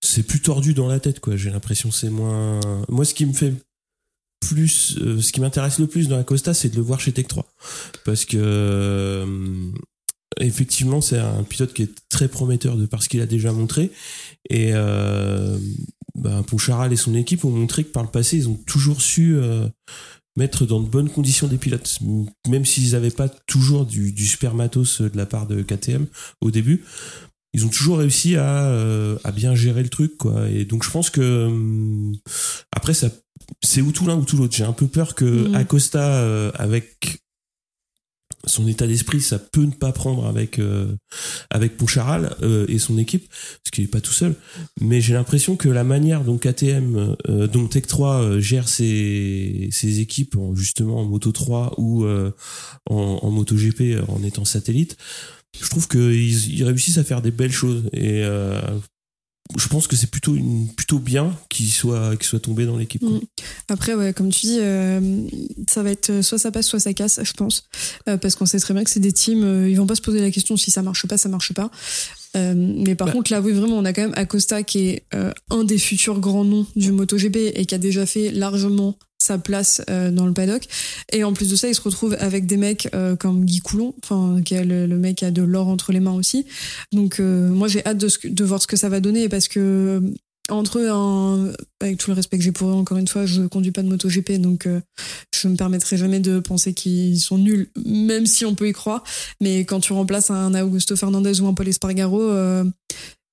c'est plus tordu dans la tête, quoi. J'ai l'impression que c'est moins. Moi, ce qui me fait plus, euh, ce qui m'intéresse le plus dans la Costa, c'est de le voir chez Tech 3, parce que euh, effectivement, c'est un pilote qui est très prometteur de par ce qu'il a déjà montré. Et euh, bah, Poncharal et son équipe ont montré que par le passé, ils ont toujours su euh, mettre dans de bonnes conditions des pilotes, même s'ils n'avaient pas toujours du, du super matos de la part de KTM au début. Ils ont toujours réussi à, euh, à bien gérer le truc, quoi. Et donc, je pense que hum, après, ça, c'est ou tout l'un ou tout l'autre. J'ai un peu peur que Mhm. Acosta, euh, avec son état d'esprit, ça peut ne pas prendre avec euh, avec Poncharal euh, et son équipe, parce qu'il est pas tout seul. Mais j'ai l'impression que la manière dont KTM, euh, dont Tech 3 euh, gère ses, ses équipes, en, justement en Moto 3 ou euh, en, en Moto GP en étant satellite, je trouve qu'ils ils réussissent à faire des belles choses. Et euh, je pense que c'est plutôt une plutôt bien qu'il soit qu'il soit tombé dans l'équipe. Mm. Après, ouais, comme tu dis, euh, ça va être euh, soit ça passe, soit ça casse, je pense. Euh, parce qu'on sait très bien que c'est des teams, euh, ils vont pas se poser la question si ça marche pas, ça marche pas. Euh, mais par Bah. contre, là, oui, vraiment, on a quand même Acosta qui est euh, un des futurs grands noms du MotoGP et qui a déjà fait largement sa place euh, dans le paddock. Et en plus de ça, il se retrouve avec des mecs euh, comme Guy Coulon, qui est le, mec qui a de l'or entre les mains aussi. Donc, euh, moi, j'ai hâte de, ce de voir ce que ça va donner parce que entre un, avec tout le respect que j'ai pour eux, encore une fois, je conduis pas de moto GP, donc je me permettrai jamais de penser qu'ils sont nuls, même si on peut y croire. Mais quand tu remplaces un Augusto Fernandez ou un Paul Espargaro,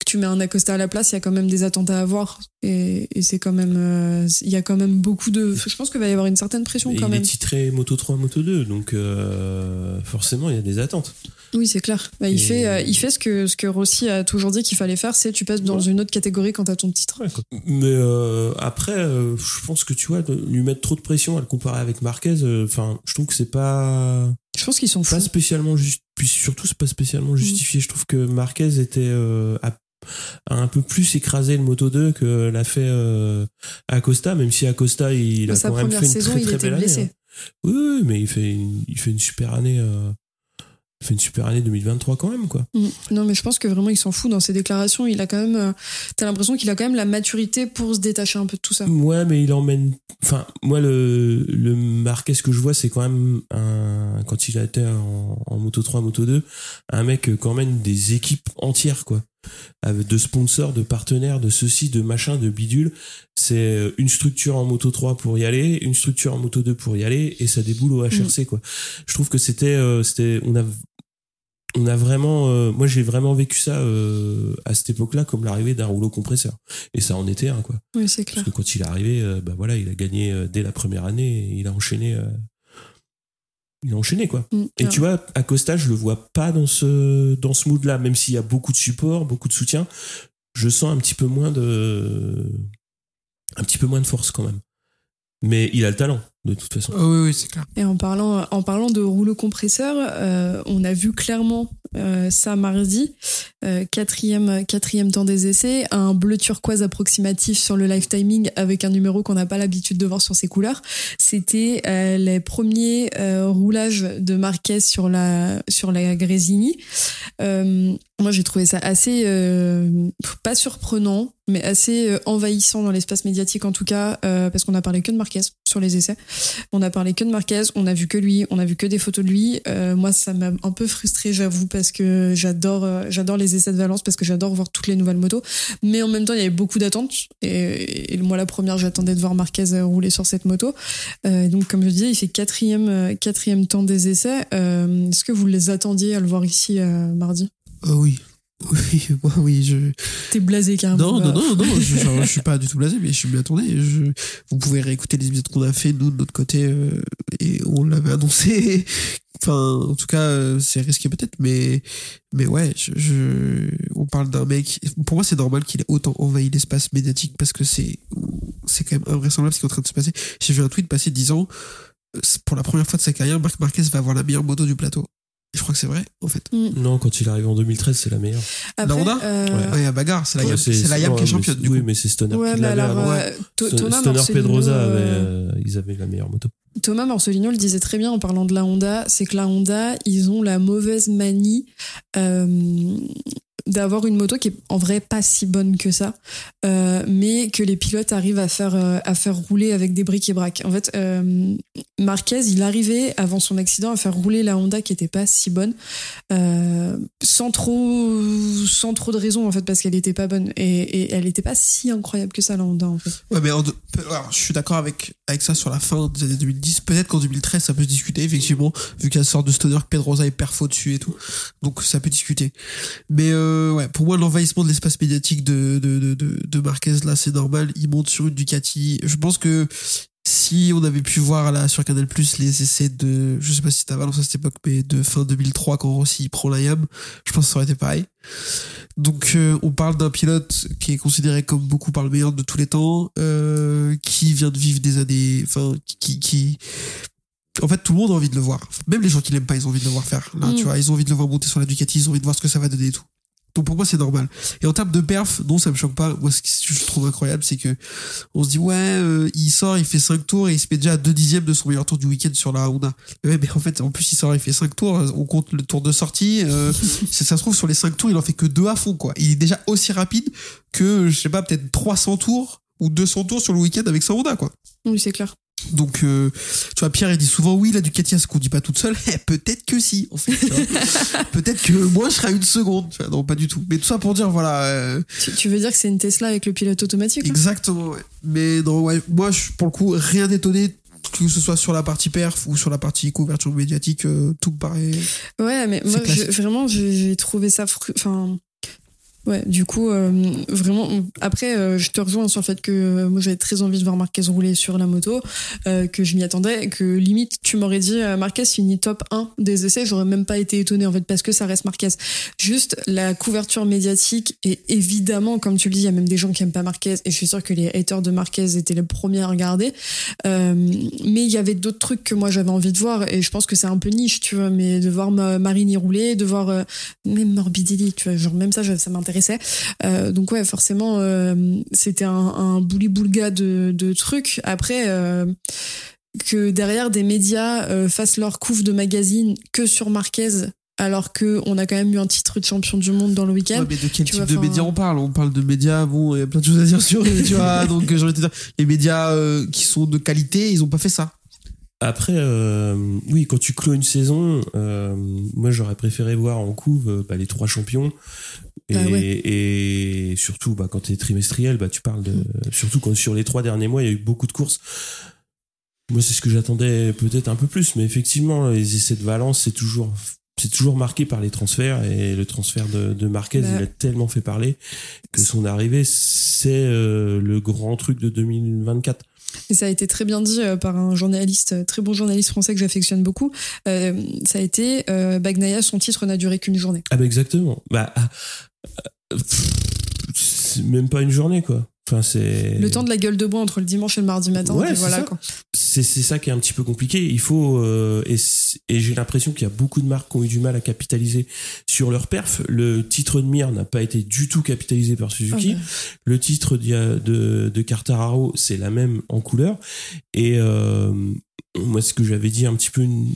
tu mets un Acosta à la place, il y a quand même des attentes à avoir, et, et c'est quand même, euh, il y a quand même beaucoup de, je pense qu'il va y avoir une certaine pression quand il même. est titré Moto 3, Moto 2, donc euh, forcément il y a des attentes. Oui, c'est clair. Bah, il fait, euh, il fait ce que ce que Rossi a toujours dit qu'il fallait faire, c'est tu passes dans Ouais. une autre catégorie quand t'as ton titre. Mais euh, après, je pense que tu vois, de lui mettre trop de pression à le comparer avec Marquez, enfin, je trouve que c'est pas Je pense qu'ils sont pas fous. spécialement juste, puis surtout c'est pas spécialement justifié. Je trouve que Marquez était euh, a un peu plus écrasé le Moto 2 que l'a fait euh, Acosta, même si Acosta il a quand même fait une saison, très il très belle année. blessé. hein. Oui, oui, mais il fait une, il fait une super année. euh, il fait une super année 2023 quand même quoi. Mm. Non, mais je pense que vraiment il s'en fout dans ses déclarations. Il a quand même, euh, t'as l'impression qu'il a quand même la maturité pour se détacher un peu de tout ça. Ouais, mais il emmène. Enfin, moi, le, le Marquez que je vois, c'est quand même un. Quand il a été en, en Moto 3, Moto 2, un mec qui emmène des équipes entières, quoi. Avec de sponsors, de partenaires, de ceci, de machin, de bidule. C'est une structure en Moto 3 pour y aller, une structure en Moto 2 pour y aller, et ça déboule au HRC, quoi. Je trouve que c'était. euh, c'était on a. On a vraiment, euh, moi j'ai vraiment vécu ça euh, à cette époque-là comme l'arrivée d'un rouleau compresseur. Et ça en était un quoi. Oui, c'est Parce clair. que quand il est arrivé, euh, bah voilà, il a gagné euh, dès la première année et il a enchaîné. Il a enchaîné quoi. Mm. Et tu vois, Acosta, je le vois pas dans ce dans ce mood là, même s'il y a beaucoup de support, beaucoup de soutien, je sens un petit peu moins de un petit peu moins de force quand même. Mais il a le talent de toute façon. Ah oui, oui, c'est clair. Et en parlant, en parlant de rouleau compresseur, euh, on a vu clairement euh, ça mardi, euh, quatrième, quatrième temps des essais, un bleu turquoise approximatif sur le live timing avec un numéro qu'on n'a pas l'habitude de voir sur ses couleurs. C'était euh, les premiers euh, roulages de Marquez sur la sur la Grésini. Euh, moi, j'ai trouvé ça assez euh, pas surprenant, mais assez envahissant dans l'espace médiatique en tout cas, euh, parce qu'on a parlé que de Marquez sur les essais. On a parlé que de Marquez, on a vu que lui, on a vu que des photos de lui. Euh, moi, ça m'a un peu frustré, j'avoue, parce que j'adore, euh, j'adore les essais de Valence, parce que j'adore voir toutes les nouvelles motos. Mais en même temps, il y avait beaucoup d'attentes. Et, moi, la première, j'attendais de voir Marquez euh, rouler sur cette moto. Donc, comme je disais, il fait quatrième, quatrième temps des essais. Est-ce que vous les attendiez à le voir ici mardi? Oui. Oui, moi, oui, je. T'es blasé carrément. Non, non, non, non, je, genre, je suis pas du tout blasé, mais je m'y attendais. Je, vous pouvez réécouter les épisodes qu'on a fait, nous, de notre côté, euh, et on l'avait annoncé. Enfin, en tout cas, euh, c'est risqué peut-être, mais, mais ouais, je, je- on parle d'un mec. Pour moi, c'est normal qu'il ait autant envahi l'espace médiatique parce que c'est, c'est quand même invraisemblable ce qui est en train de se passer. J'ai vu un tweet passer disant, euh, pour la première fois de sa carrière, Marc Marquez va avoir la meilleure moto du plateau. Je crois que c'est vrai, en fait. Non, quand il est arrivé en 2013, c'est la meilleure. Après, La Honda euh, Ouais, à bagarre, c'est la Ouais, Yam, c'est la Yam qui est ouais, championne, du Oui, coup. mais c'est Stoner Ouais, qui mais l'avait alors, avant. euh, Thomas Stoner Pedrosa avait, euh, euh, ils avaient la meilleure moto. Thomas Morcellino le disait très bien en parlant de la Honda, c'est que la Honda, ils ont la mauvaise manie euh, d'avoir une moto qui est en vrai pas si bonne que ça, euh, mais que les pilotes arrivent à faire euh, à faire rouler avec des briques et braques. En fait, euh, Marquez, il arrivait avant son accident à faire rouler la Honda qui était pas si bonne, sans trop sans trop de raison en fait parce qu'elle était pas bonne et, elle était pas si incroyable que ça la Honda en fait. Ouais, mais alors, je suis d'accord avec, avec ça sur la fin des années 2010. Peut-être qu'en 2013, ça peut se discuter, effectivement, vu qu'il y a une sorte de stoner que Pedrosa est perfo dessus et tout. Donc, ça peut discuter. Mais, ouais, pour moi, l'envahissement de l'espace médiatique de, de, de, de, de Marquez, là, c'est normal. Il monte sur une Ducati. Je pense que si on avait pu voir là sur Canal Plus les essais de, je sais pas si c'était à cette époque, mais de fin 2003 quand Rossi prend la YAM, je pense que ça aurait été pareil. Donc euh, on parle d'un pilote qui est considéré comme beaucoup par le meilleur de tous les temps, euh, qui vient de vivre des années, enfin qui, qui, en fait tout le monde a envie de le voir. Même les gens qui l'aiment pas, ils ont envie de le voir faire. Là, Mm. tu vois, ils ont envie de le voir monter sur la Ducati, ils ont envie de voir ce que ça va donner et tout. Donc pour moi c'est normal. Et en termes de perf, non ça me choque pas. Moi ce que je trouve incroyable c'est que on se dit ouais euh, il sort, il fait 5 tours et il se met déjà à 2 dixièmes de son meilleur tour du week-end sur la Honda. Ouais mais en fait en plus il sort, il fait 5 tours, on compte le tour de sortie. Euh, si ça se trouve sur les 5 tours il en fait que 2 à fond quoi. Il est déjà aussi rapide que je sais pas peut-être 300 tours ou 200 tours sur le week-end avec sa Honda quoi. Oui c'est clair. Donc, euh, tu vois, Pierre, il dit souvent, oui, la Ducati, elle se conduit pas toute seule. Eh, peut-être que si, en fait. peut-être que moi, je serai à une seconde. Tu vois, non, pas du tout. Mais tout ça pour dire, voilà. euh, Tu, tu veux dire que c'est une Tesla avec le pilote automatique exactement, ouais. Mais non, ouais, moi, je, pour le coup, rien d'étonné, que ce soit sur la partie perf ou sur la partie couverture médiatique, euh, tout me paraît. Ouais, mais moi, je- vraiment, j'ai j'ai trouvé ça. fru- Enfin. Ouais, du coup, euh, vraiment. Après, euh, je te rejoins sur le fait que euh, moi, j'avais très envie de voir Marquez rouler sur la moto, que je m'y attendais, que limite, tu m'aurais dit Marquez finit top 1 des essais, j'aurais même pas été étonné en fait, parce que ça reste Marquez. Juste la couverture médiatique, et évidemment, comme tu le dis, il y a même des gens qui aiment pas Marquez, et je suis sûre que les haters de Marquez étaient les premiers à regarder. Mais il y avait d'autres trucs que moi j'avais envie de voir, et je pense que c'est un peu niche, tu vois, mais de voir ma Marine y rouler, de voir même Morbidelli, tu vois, genre même ça, ça m'intéressait. Euh, donc ouais, forcément, euh, c'était un, un bouli-boulga de, de trucs. Après, euh, que derrière des médias euh, fassent leur couve de magazine que sur Marquez, alors que on a quand même eu un titre de champion du monde dans le week-end. Ouais, mais de quel tu type vois, de médias on parle? On parle de médias, bon, il y a plein de choses à dire sur eux, tu vois. Donc, j'ai envie de dire, les médias euh, qui sont de qualité, ils ont pas fait ça. Après, euh, oui, quand tu clôt une saison, euh, moi j'aurais préféré voir en couve bah, les trois champions. Et, Ah ouais. et surtout, bah, quand tu es trimestriel, bah, tu parles de. Surtout quand sur les trois derniers mois, il y a eu beaucoup de courses. Moi, c'est ce que j'attendais peut-être un peu plus, mais effectivement, les essais de Valence, c'est toujours. C'est toujours marqué par les transferts et le transfert de, de Marquez, Bah. il a tellement fait parler que son arrivée, c'est euh, le grand truc de 2024. Et ça a été très bien dit euh, par un journaliste, euh, très bon journaliste français que j'affectionne beaucoup. Euh, ça a été euh, Bagnaia, son titre n'a duré qu'une journée. Ah bah exactement. Bah ah, pff, c'est même pas une journée quoi. Enfin c'est Le temps de la gueule de bois entre le dimanche et le mardi matin. Ouais, c'est voilà ça. quoi. c'est c'est ça qui est un petit peu compliqué. Il faut euh, et, j'ai l'impression qu'il y a beaucoup de marques qui ont eu du mal à capitaliser sur leur perf. Le titre de Mir n'a pas été du tout capitalisé par Suzuki. Ah. Le titre de de, de Quartararo c'est la même en couleur et euh, moi ce que j'avais dit un petit peu une-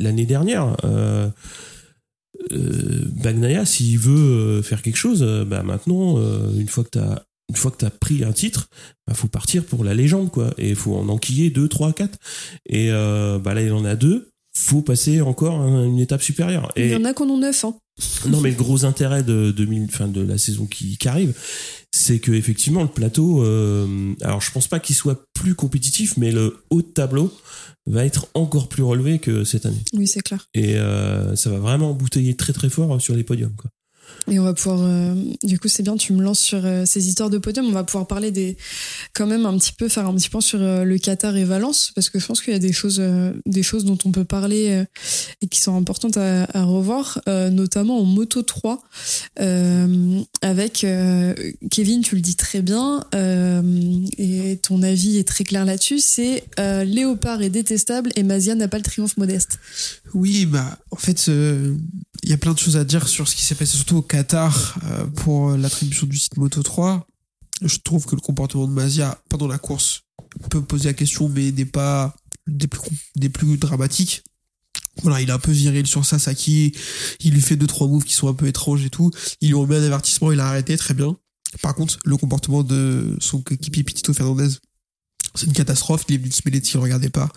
l'année dernière. Euh, euh, Bagnaia, s'il veut euh, faire quelque chose, euh, bah maintenant, euh, une fois que t'as une fois que t'as pris un titre, bah faut partir pour la légende quoi. Et il faut en enquiller deux, trois, quatre. Et euh, bah là il en a deux. Faut passer encore un- une étape supérieure. Il Et y en a qu'on en neuf. Hein. Non mais le gros intérêt de, de, enfin, de la saison qui, qui arrive, c'est que effectivement le plateau, euh, alors je pense pas qu'il soit plus compétitif, mais le haut de tableau va être encore plus relevé que cette année. Oui, c'est clair. Et euh, ça va vraiment bouteiller très très fort sur les podiums. Quoi. Et on va pouvoir, euh, du coup, c'est bien, tu me lances sur euh, ces histoires de podium. On va pouvoir parler des, quand même un petit peu, faire un petit point sur euh, le Qatar et Valence, parce que je pense qu'il y a des choses, euh, des choses dont on peut parler euh, et qui sont importantes à, à revoir, euh, notamment en Moto 3, euh, avec euh, Kevin, tu le dis très bien, euh, et ton avis est très clair là-dessus. C'est euh, Léopard est détestable et Mazia n'a pas le triomphe modeste. Oui, bah, en fait, il y a plein de choses à dire sur ce qui s'est passé, surtout au Qatar, pour l'attribution du site Moto 3. Je trouve que le comportement de Mazia pendant la course peut poser la question, mais n'est pas des plus dramatiques. Voilà, il est un peu viril sur Sasaki. Il lui fait deux trois moves qui sont un peu étranges et tout. Il lui remet un avertissement, il a arrêté très bien. Par contre, le comportement de son équipier Pitito Fernandez, c'est une catastrophe. Il est venu se mêler s'il regardait pas.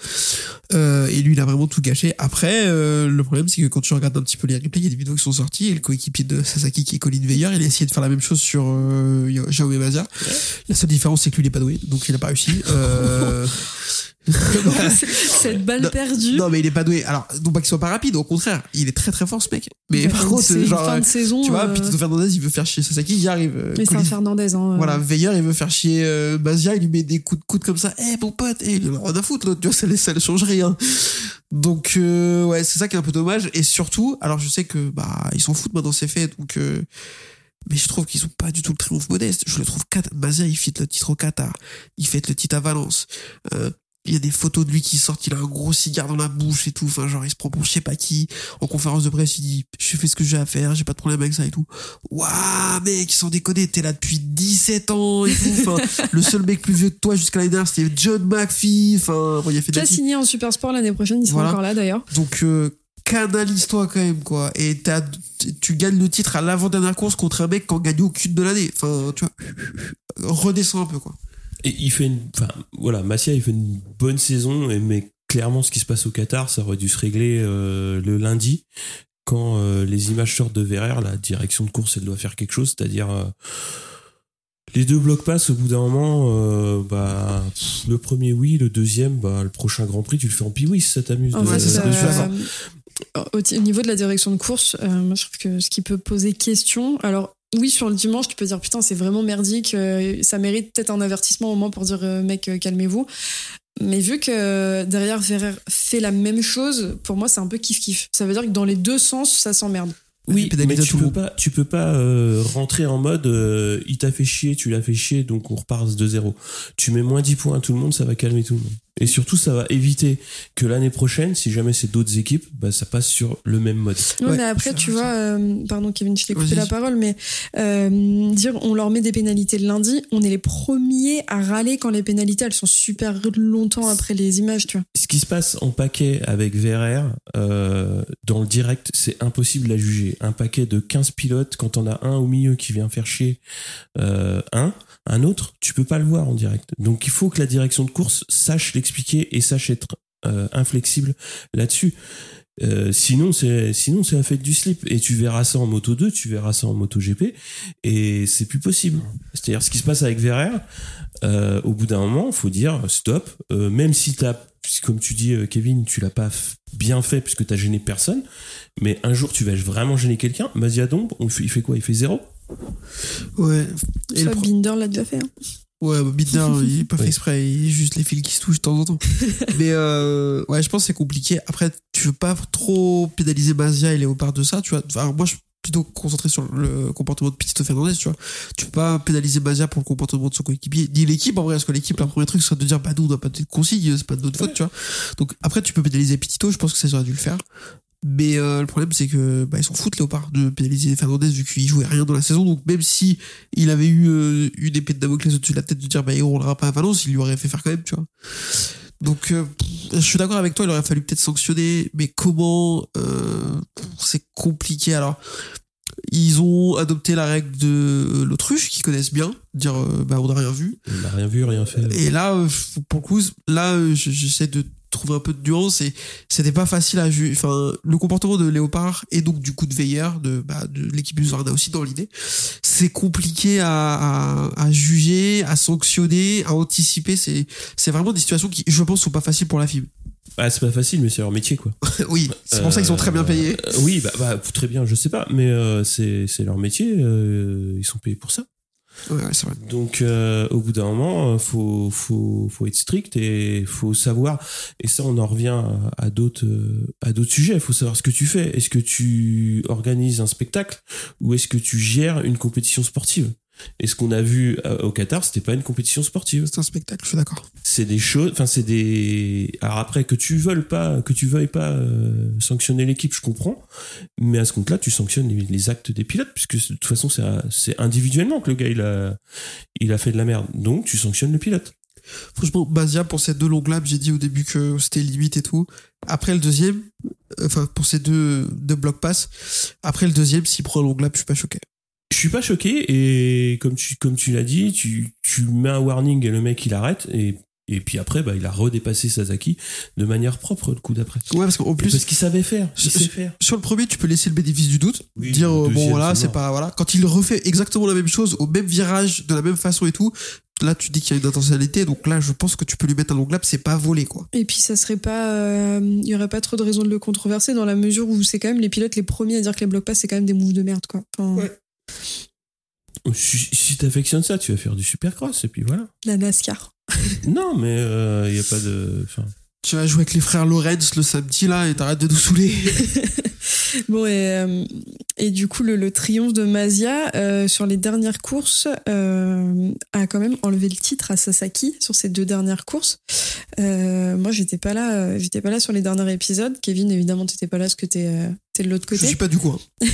Euh, et lui, il a vraiment tout gâché. Après, euh, le problème, c'est que quand tu regardes un petit peu les replays, il y a des vidéos qui sont sorties et le coéquipier de Sasaki, qui est Colin Veyer, il a essayé de faire la même chose sur euh, Jaume Mazia. La seule différence, c'est que lui, il est pas doué, donc il a pas réussi. Euh, Cette balle Non, perdue. non, mais il est pas doué. Alors, non pas qu'il soit pas rapide, au contraire, il est très très fort ce mec. Mais par contre, c'est genre, fin de saison. tu vois, euh, Fernandez, il veut faire chier Sasaki, il y arrive. Euh, mais c'est un Fernandez. Hein, Voilà, Veiller, il veut faire chier euh, Bazia, il lui met des coups de coude comme ça. Eh, mon pote, eh, il en a rien à foutre, l'autre, tu vois, ça, ne- ça ne change rien. Donc, euh, ouais, c'est ça qui est un peu dommage. Et surtout, alors je sais que, bah, ils s'en foutent maintenant, c'est fait, donc, euh, mais je trouve qu'ils ont pas du tout le triomphe modeste. Je le trouve, Bazia, il fait le titre au Qatar. Il fait le titre à Valence. Euh, il y a des photos de lui qui sortent, il a un gros cigare dans la bouche et tout. Enfin, genre, il se prend pour je sais pas qui. En conférence de presse, il dit, je fais ce que j'ai à faire, j'ai pas de problème avec ça et tout. Waouh, mec, sans déconner, t'es là depuis 17 ans et tout. Enfin, le seul mec plus vieux que toi jusqu'à l'année dernière, c'était John McPhee. Enfin, bon, il a fait signé en Super Sport l'année prochaine, il sera Voilà. encore là d'ailleurs. donc, euh, canalise-toi quand même, quoi. Et t'as, tu gagnes le titre à l'avant-dernière course contre un mec qui en gagne aucune de l'année. Enfin, tu vois, redescends un peu, quoi. Et il fait une. Enfin, voilà, Massia, il fait une bonne saison, mais clairement, ce qui se passe au Qatar, ça aurait dû se régler euh, le lundi, quand euh, les images sortent de Verrer, la direction de course, elle doit faire quelque chose, c'est-à-dire. euh, les deux blocs passent au bout d'un moment, euh, bah, le premier oui, le deuxième, bah, le prochain Grand Prix, tu le fais en piouis si ça t'amuse. De- faire euh, au, au niveau de la direction de course, euh, moi je trouve que ce qui peut poser question, alors oui, sur le dimanche, tu peux dire putain, c'est vraiment merdique, euh, ça mérite peut-être un avertissement au moins pour dire euh, mec, euh, calmez-vous. Mais vu que derrière Ferrer fait la même chose, pour moi c'est un peu kiff-kiff. Ça veut dire que dans les deux sens, ça s'emmerde. Oui, mais tu peux pas, tu peux pas euh, rentrer en mode euh, il t'a fait chier, tu l'as fait chier, donc on repart de zéro. Tu mets moins 10 points à tout le monde, ça va calmer tout le monde. Et surtout, ça va éviter que l'année prochaine, si jamais c'est d'autres équipes, bah, ça passe sur le même mode. Ouais, mais après, tu vois, euh, pardon Kevin, je t'ai coupé la parole, mais euh, dire on leur met des pénalités le lundi, on est les premiers à râler quand les pénalités elles sont super longtemps après les images, tu vois. Ce qui se passe en paquet avec VRR, euh, dans le direct, c'est impossible à juger. Un paquet de 15 pilotes, quand on a un au milieu qui vient faire chier euh, un, un autre, tu peux pas le voir en direct. Donc il faut que la direction de course sache l'expliquer et sache être euh, inflexible là-dessus. Euh, sinon c'est sinon c'est la fête du slip. Et tu verras ça en moto 2 tu verras ça en moto GP et c'est plus possible. C'est à dire ce qui se passe avec VRR euh, au bout d'un moment faut dire stop. Euh, même si t'as comme tu dis euh, Kevin tu l'as pas bien fait puisque t'as gêné personne mais un jour tu vas vraiment gêner quelqu'un Mazia Dombe on le fait- il fait quoi? Il fait zéro? Ouais. Et Ça, le pro- Binder l'a déjà fait. hein. Ouais, bah, Binder, il est pas fait exprès, il est juste les fils qui se touchent de temps en temps. Mais euh, ouais, je pense que c'est compliqué. Après, tu veux pas trop pénaliser Mazia et Léopard de ça, tu vois. Enfin, moi, je suis plutôt concentré sur le comportement de Pitito Fernandez, tu vois. Tu peux pas pénaliser Mazia pour le comportement de son coéquipier, ni l'équipe en vrai, parce que l'équipe, le premier truc serait de dire, bah nous, on n'a pas de consigne, c'est pas de notre faute, tu vois. Donc après, tu peux pénaliser Pitito, je pense que ça aurait dû le faire. Mais euh, le problème, c'est que bah, ils s'en foutent, Léopard, de pénaliser Fernandez vu qu'il jouait rien dans la saison. Donc même si il avait eu euh, une épée de Damoclès au-dessus de la tête de dire bah il roulera pas à Valence, il lui aurait fait faire quand même, tu vois. Donc euh, je suis d'accord avec toi, il aurait fallu peut-être sanctionner, mais comment c'est compliqué. Alors ils ont adopté la règle de l'autruche, qu'ils connaissent bien, dire bah on n'a rien vu. on n'a rien vu rien fait Et là, pour le coup, là, je- j'essaie de trouver un peu de nuance et c'était pas facile à juger. Enfin, le comportement de Léopard et donc du coup de Veilleur, de, bah, de l'équipe Husqvarna aussi dans l'idée, c'est compliqué à, à, à juger, à sanctionner, à anticiper. C'est, c'est vraiment des situations qui, je pense, sont pas faciles pour la FIB. ah c'est pas facile mais c'est leur métier quoi oui, c'est pour ça qu'ils sont très bien payés. Euh, oui, bah, bah, très bien, je sais pas, mais euh, c'est c'est leur métier, euh, ils sont payés pour ça. Donc, euh, au bout d'un moment, euh, faut faut faut être strict et faut savoir. Et ça, on en revient à, d'autres euh, à d'autres sujets. Faut savoir ce que tu fais. Est-ce que tu organises un spectacle ou est-ce que tu gères une compétition sportive? Et ce qu'on a vu euh, au Qatar, c'était pas une compétition sportive. C'est un spectacle, je suis d'accord. C'est des choses. Enfin, c'est des. Alors après, que tu veuilles pas, que tu veuilles pas euh, sanctionner l'équipe, je comprends. Mais à ce compte-là, tu sanctionnes les, les actes des pilotes, puisque de toute façon, c'est individuellement que le gars il a il a fait de la merde. Donc, tu sanctionnes le pilote. Franchement, Bazia, pour ces deux longs laps, j'ai dit au début que c'était limite et tout. Après le deuxième, enfin pour ces deux, deux blocs pass. Après le deuxième, s'il prend un long lap, je suis pas choqué. Je suis pas choqué et comme tu comme tu l'as dit, tu tu mets un warning et le mec il arrête et et puis après bah il a redépassé Sasaki de manière propre le coup d'après. Ouais, parce qu'en plus, Parce qu'il savait faire, il Sur- sait faire. sur le premier, tu peux laisser le bénéfice du doute, Oui, dire euh, bon voilà, c'est pas voilà. Quand il refait exactement la même chose au même virage, de la même façon et tout, là tu dis qu'il y a une intentionnalité. Donc là, je pense que tu peux lui mettre un long lap, c'est pas volé quoi. Et puis ça serait pas, euh, il y aurait pas trop de raison de le controverser dans la mesure où c'est quand même les pilotes les premiers à dire que les blocs pass c'est quand même des moves de merde quoi. Enfin, Ouais. Si, si t'affectionnes ça, tu vas faire du supercross et puis voilà. La NASCAR. Non, mais il y a pas de. Tu vas jouer avec les frères Lorenz le samedi là et t'arrêtes de nous saouler. Bon et, euh, et du coup le, le triomphe de Mazia euh, sur les dernières courses euh, a quand même enlevé le titre à Sasaki sur ces deux dernières courses. Euh, moi j'étais pas là, j'étais pas là sur les derniers épisodes. Kevin évidemment t'étais pas là parce que t'es t'es de l'autre Je côté. suis pas du coin.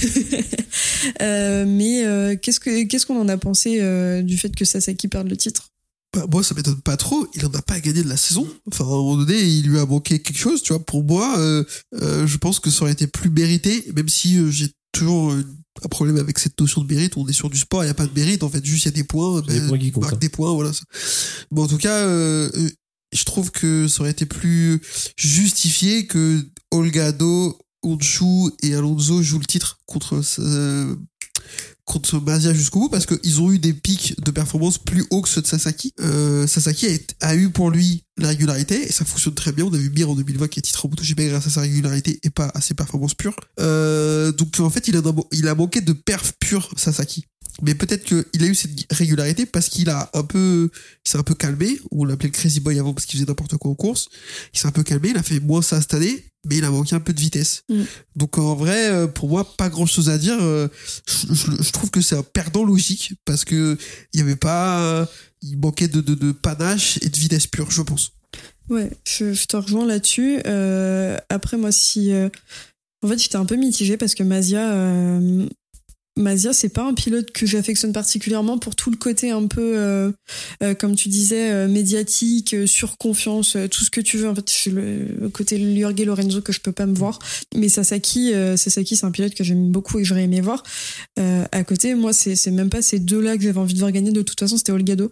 Mais qu'est-ce que qu'est-ce qu'on en a pensé du fait que Sasaki perde le titre? Bah, moi, ça m'étonne pas trop. Il en a pas gagné de la saison. Enfin, à un moment donné, il lui a manqué quelque chose, tu vois. Pour moi, euh, euh, je pense que ça aurait été plus mérité, même si euh, j'ai toujours euh, un problème avec cette notion de mérite. On est sur du sport, il n'y a pas de mérite. En fait, juste il y a des points. Les ben, points qui comptent, marque hein. des points, voilà. ça. Bon, en tout cas, je trouve que ça aurait été plus justifié que Olgado, Honshu et Alonso jouent le titre contre euh, contre Mazia jusqu'au bout parce qu'ils ont eu des pics de performance plus hauts que ceux de Sasaki. Euh, Sasaki a, eu pour lui la régularité et ça fonctionne très bien. On a vu Mir en 2020 qui est titre en MotoGP grâce à sa régularité et pas à ses performances pures. Euh, donc en fait, il a manqué de perf pure Sasaki. Mais peut-être qu'il a eu cette régularité parce qu'il a un peu, il s'est un peu calmé. On l'appelait le Crazy Boy avant parce qu'il faisait n'importe quoi en course. Il s'est un peu calmé, il a fait moins ça cette année, mais il a manqué un peu de vitesse. Mm. Donc en vrai, euh, pour moi, pas grand chose à dire. Euh, Je, je- je trouve que c'est un perdant logique parce que il y avait pas, euh, il manquait de, de, de panache et de vitesse pure, je pense. Ouais, je, je te rejoins là-dessus. Euh, après, moi, si. euh, en fait, j'étais un peu mitigée parce que Mazia. euh, Mazia, c'est pas un pilote que j'affectionne particulièrement pour tout le côté un peu, euh, euh, comme tu disais, euh, médiatique, surconfiance, tout ce que tu veux. En fait, c'est le, côté Lurgue Lorenzo que je peux pas me voir. Mais Sasaki, Sasaki, c'est un pilote que j'aime beaucoup et que j'aurais aimé voir. À côté, moi, c'est c'est même pas ces deux-là que j'avais envie de voir gagner. De toute façon, c'était Olgado.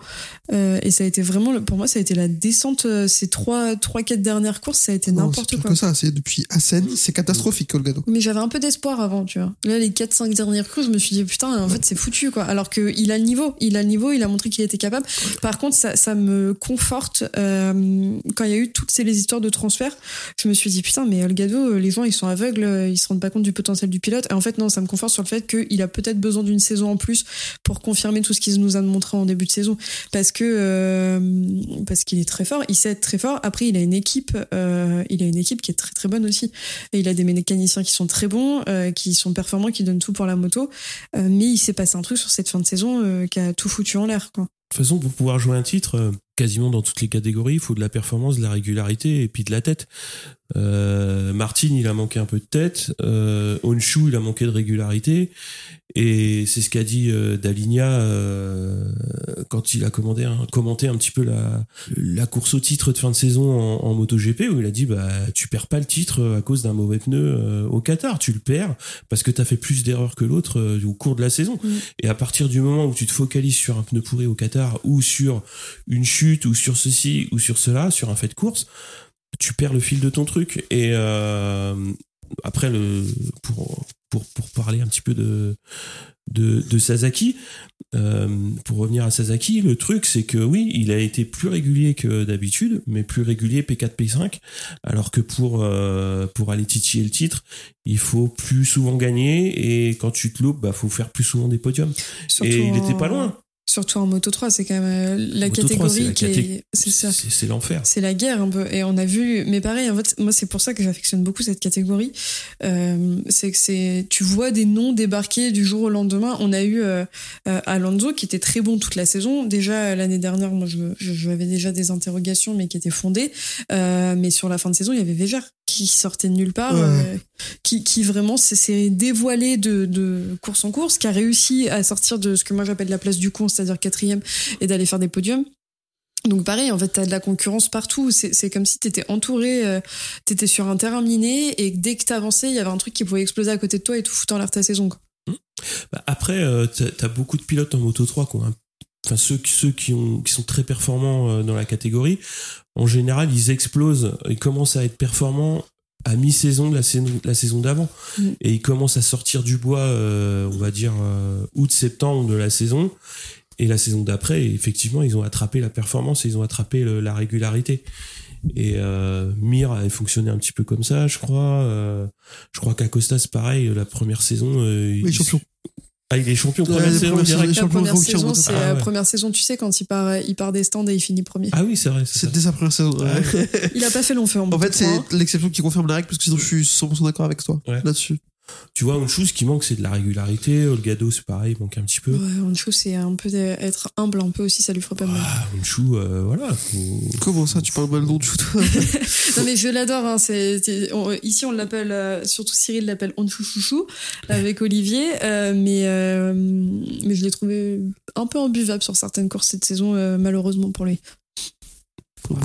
Et ça a été vraiment, pour moi, ça a été la descente. ces trois, trois, quatre dernières courses, ça a été Non, c'est n'importe quoi. que ça. C'est depuis Assen, c'est catastrophique, Olgado. Mais j'avais un peu d'espoir avant, tu vois. Là, les 4-5 dernières courses, je me suis dit, putain, en fait, c'est foutu, quoi. Alors qu'il a le niveau, il a le niveau, il a montré qu'il était capable. Par contre, ça, me conforte. euh, quand il y a eu toutes ces histoires de transfert, je me suis dit, putain, mais Olgado, les gens, ils sont aveugles, ils se rendent pas compte du potentiel du pilote. Et en fait, non, ça me conforte sur le fait qu'il a peut-être besoin d'une saison en plus pour confirmer tout ce qu'il nous a montré en début de saison. Parce que, euh, parce qu'il est très fort, il sait être très fort. Après, il a une équipe, euh, il a une équipe qui est très très bonne aussi. Il a des mécaniciens qui sont très bons, euh, qui sont performants, qui donnent tout pour la moto. Euh, mais il s'est passé un truc sur cette fin de saison euh, qui a tout foutu en l'air. De toute façon, pour pouvoir jouer un titre, euh, quasiment dans toutes les catégories, il faut de la performance, de la régularité et puis de la tête. Euh, Martin, il a manqué un peu de tête. Euh, Honshu, il a manqué de régularité. Et c'est ce qu'a dit euh, Daligna euh, quand il a commandé, un- commenté un petit peu la, la course au titre de fin de saison en, en MotoGP, où il a dit bah tu perds pas le titre à cause d'un mauvais pneu euh, au Qatar, tu le perds parce que t'as fait plus d'erreurs que l'autre euh, au cours de la saison. Et à partir du moment où tu te focalises sur un pneu pourri au Qatar ou sur une chute ou sur ceci ou sur cela, sur un fait de course, tu perds le fil de ton truc. Et euh, après, le, pour, pour, pour parler un petit peu de, de, de Sasaki, euh, pour revenir à Sasaki, le truc c'est que oui, il a été plus régulier que d'habitude, mais plus régulier P4, P5, alors que pour, euh, pour aller titiller le titre, il faut plus souvent gagner et quand tu te loupes, bah faut faire plus souvent des podiums. Surtout et il était en- pas loin. Surtout en Moto 3, c'est quand même euh, la Moto 3, catégorie qui caté- est. C'est l'enfer. C'est la guerre un peu. Et on a vu, mais pareil, en fait, moi, c'est pour ça que j'affectionne beaucoup cette catégorie. Euh, c'est que c'est, tu vois des noms débarquer du jour au lendemain. On a eu euh, euh, Alonso qui était très bon toute la saison. Déjà, l'année dernière, moi, je, déjà des interrogations, mais qui étaient fondées. Euh, mais sur la fin de saison, il y avait Végère qui sortait de nulle part, Ouais. euh, qui, qui vraiment s'est- dévoilé de, de course en course, qui a réussi à sortir de ce que moi j'appelle la place du con, c'est-à-dire quatrième, et d'aller faire des podiums. Donc pareil, en fait, t'as de la concurrence partout. C'est comme si t'étais entouré, euh, t'étais sur un terrain miné et dès que t'avançais, il y avait un truc qui pouvait exploser à côté de toi et tout foutant en l'air ta saison. quoi. Bah, après, euh, t'as beaucoup de pilotes en Moto 3 qui ont un- Enfin, ceux, qui- ceux qui, ont, qui sont très performants euh, dans la catégorie, en général, ils explosent, ils commencent à être performants à mi-saison de la saison, la saison d'avant. Mm. Et ils commencent à sortir du bois, euh, on va dire, euh, août-septembre de la saison. Et la saison d'après, effectivement, ils ont attrapé la performance et ils ont attrapé le- la régularité. Et euh, Mir avait fonctionné un petit peu comme ça, je crois. Euh, je crois qu'Acosta, c'est pareil, la première saison. euh, Oui, il- champion. Ah, il est champion Ouais, première saison direct. La première saison, c'est Ah la ouais. première saison, tu sais, quand il part, il part des stands et il finit premier. Ah oui, c'est vrai. c'est ça. C'est dès sa première saison. ouais. Il a pas fait long feu en En fait, c'est 3, hein. l'exception qui confirme la règle, parce que sinon je suis 100% d'accord avec toi Ouais. là-dessus. Tu vois, une chose qui manque, c'est de la régularité. Olgado, c'est pareil, il manque un petit peu. Ouais, Honshu, c'est un peu être humble un peu aussi, ça lui ferait pas mal. Ah, Honshu, euh, voilà. faut- Comment ça, tu parles mal de Honshu, toi Non mais je l'adore. Hein, c'est, c'est- on- ici on l'appelle, euh, surtout Cyril l'appelle Honshu Chouchou avec Olivier, euh, mais euh, mais je l'ai trouvé un peu imbuvable sur certaines courses cette saison, euh, malheureusement pour lui.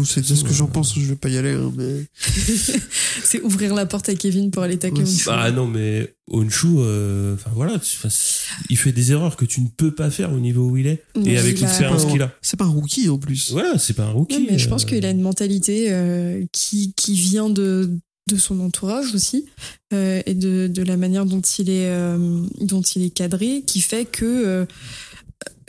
C'est c'est ce que j'en pense, je vais pas y aller. hein, mais... c'est ouvrir la porte à Kevin pour aller taquer Ouais. Ah non, mais Honshu, euh, enfin voilà, il fait des erreurs que tu ne peux pas faire au niveau où il est Non, et avec l'expérience qu'il a. C'est pas un rookie en plus. Voilà, c'est pas un rookie. Ouais, mais je pense euh, qu'il a une mentalité euh, qui, qui vient de, de son entourage aussi euh, et de, de la manière dont il est, euh, dont il est cadré qui fait que. euh,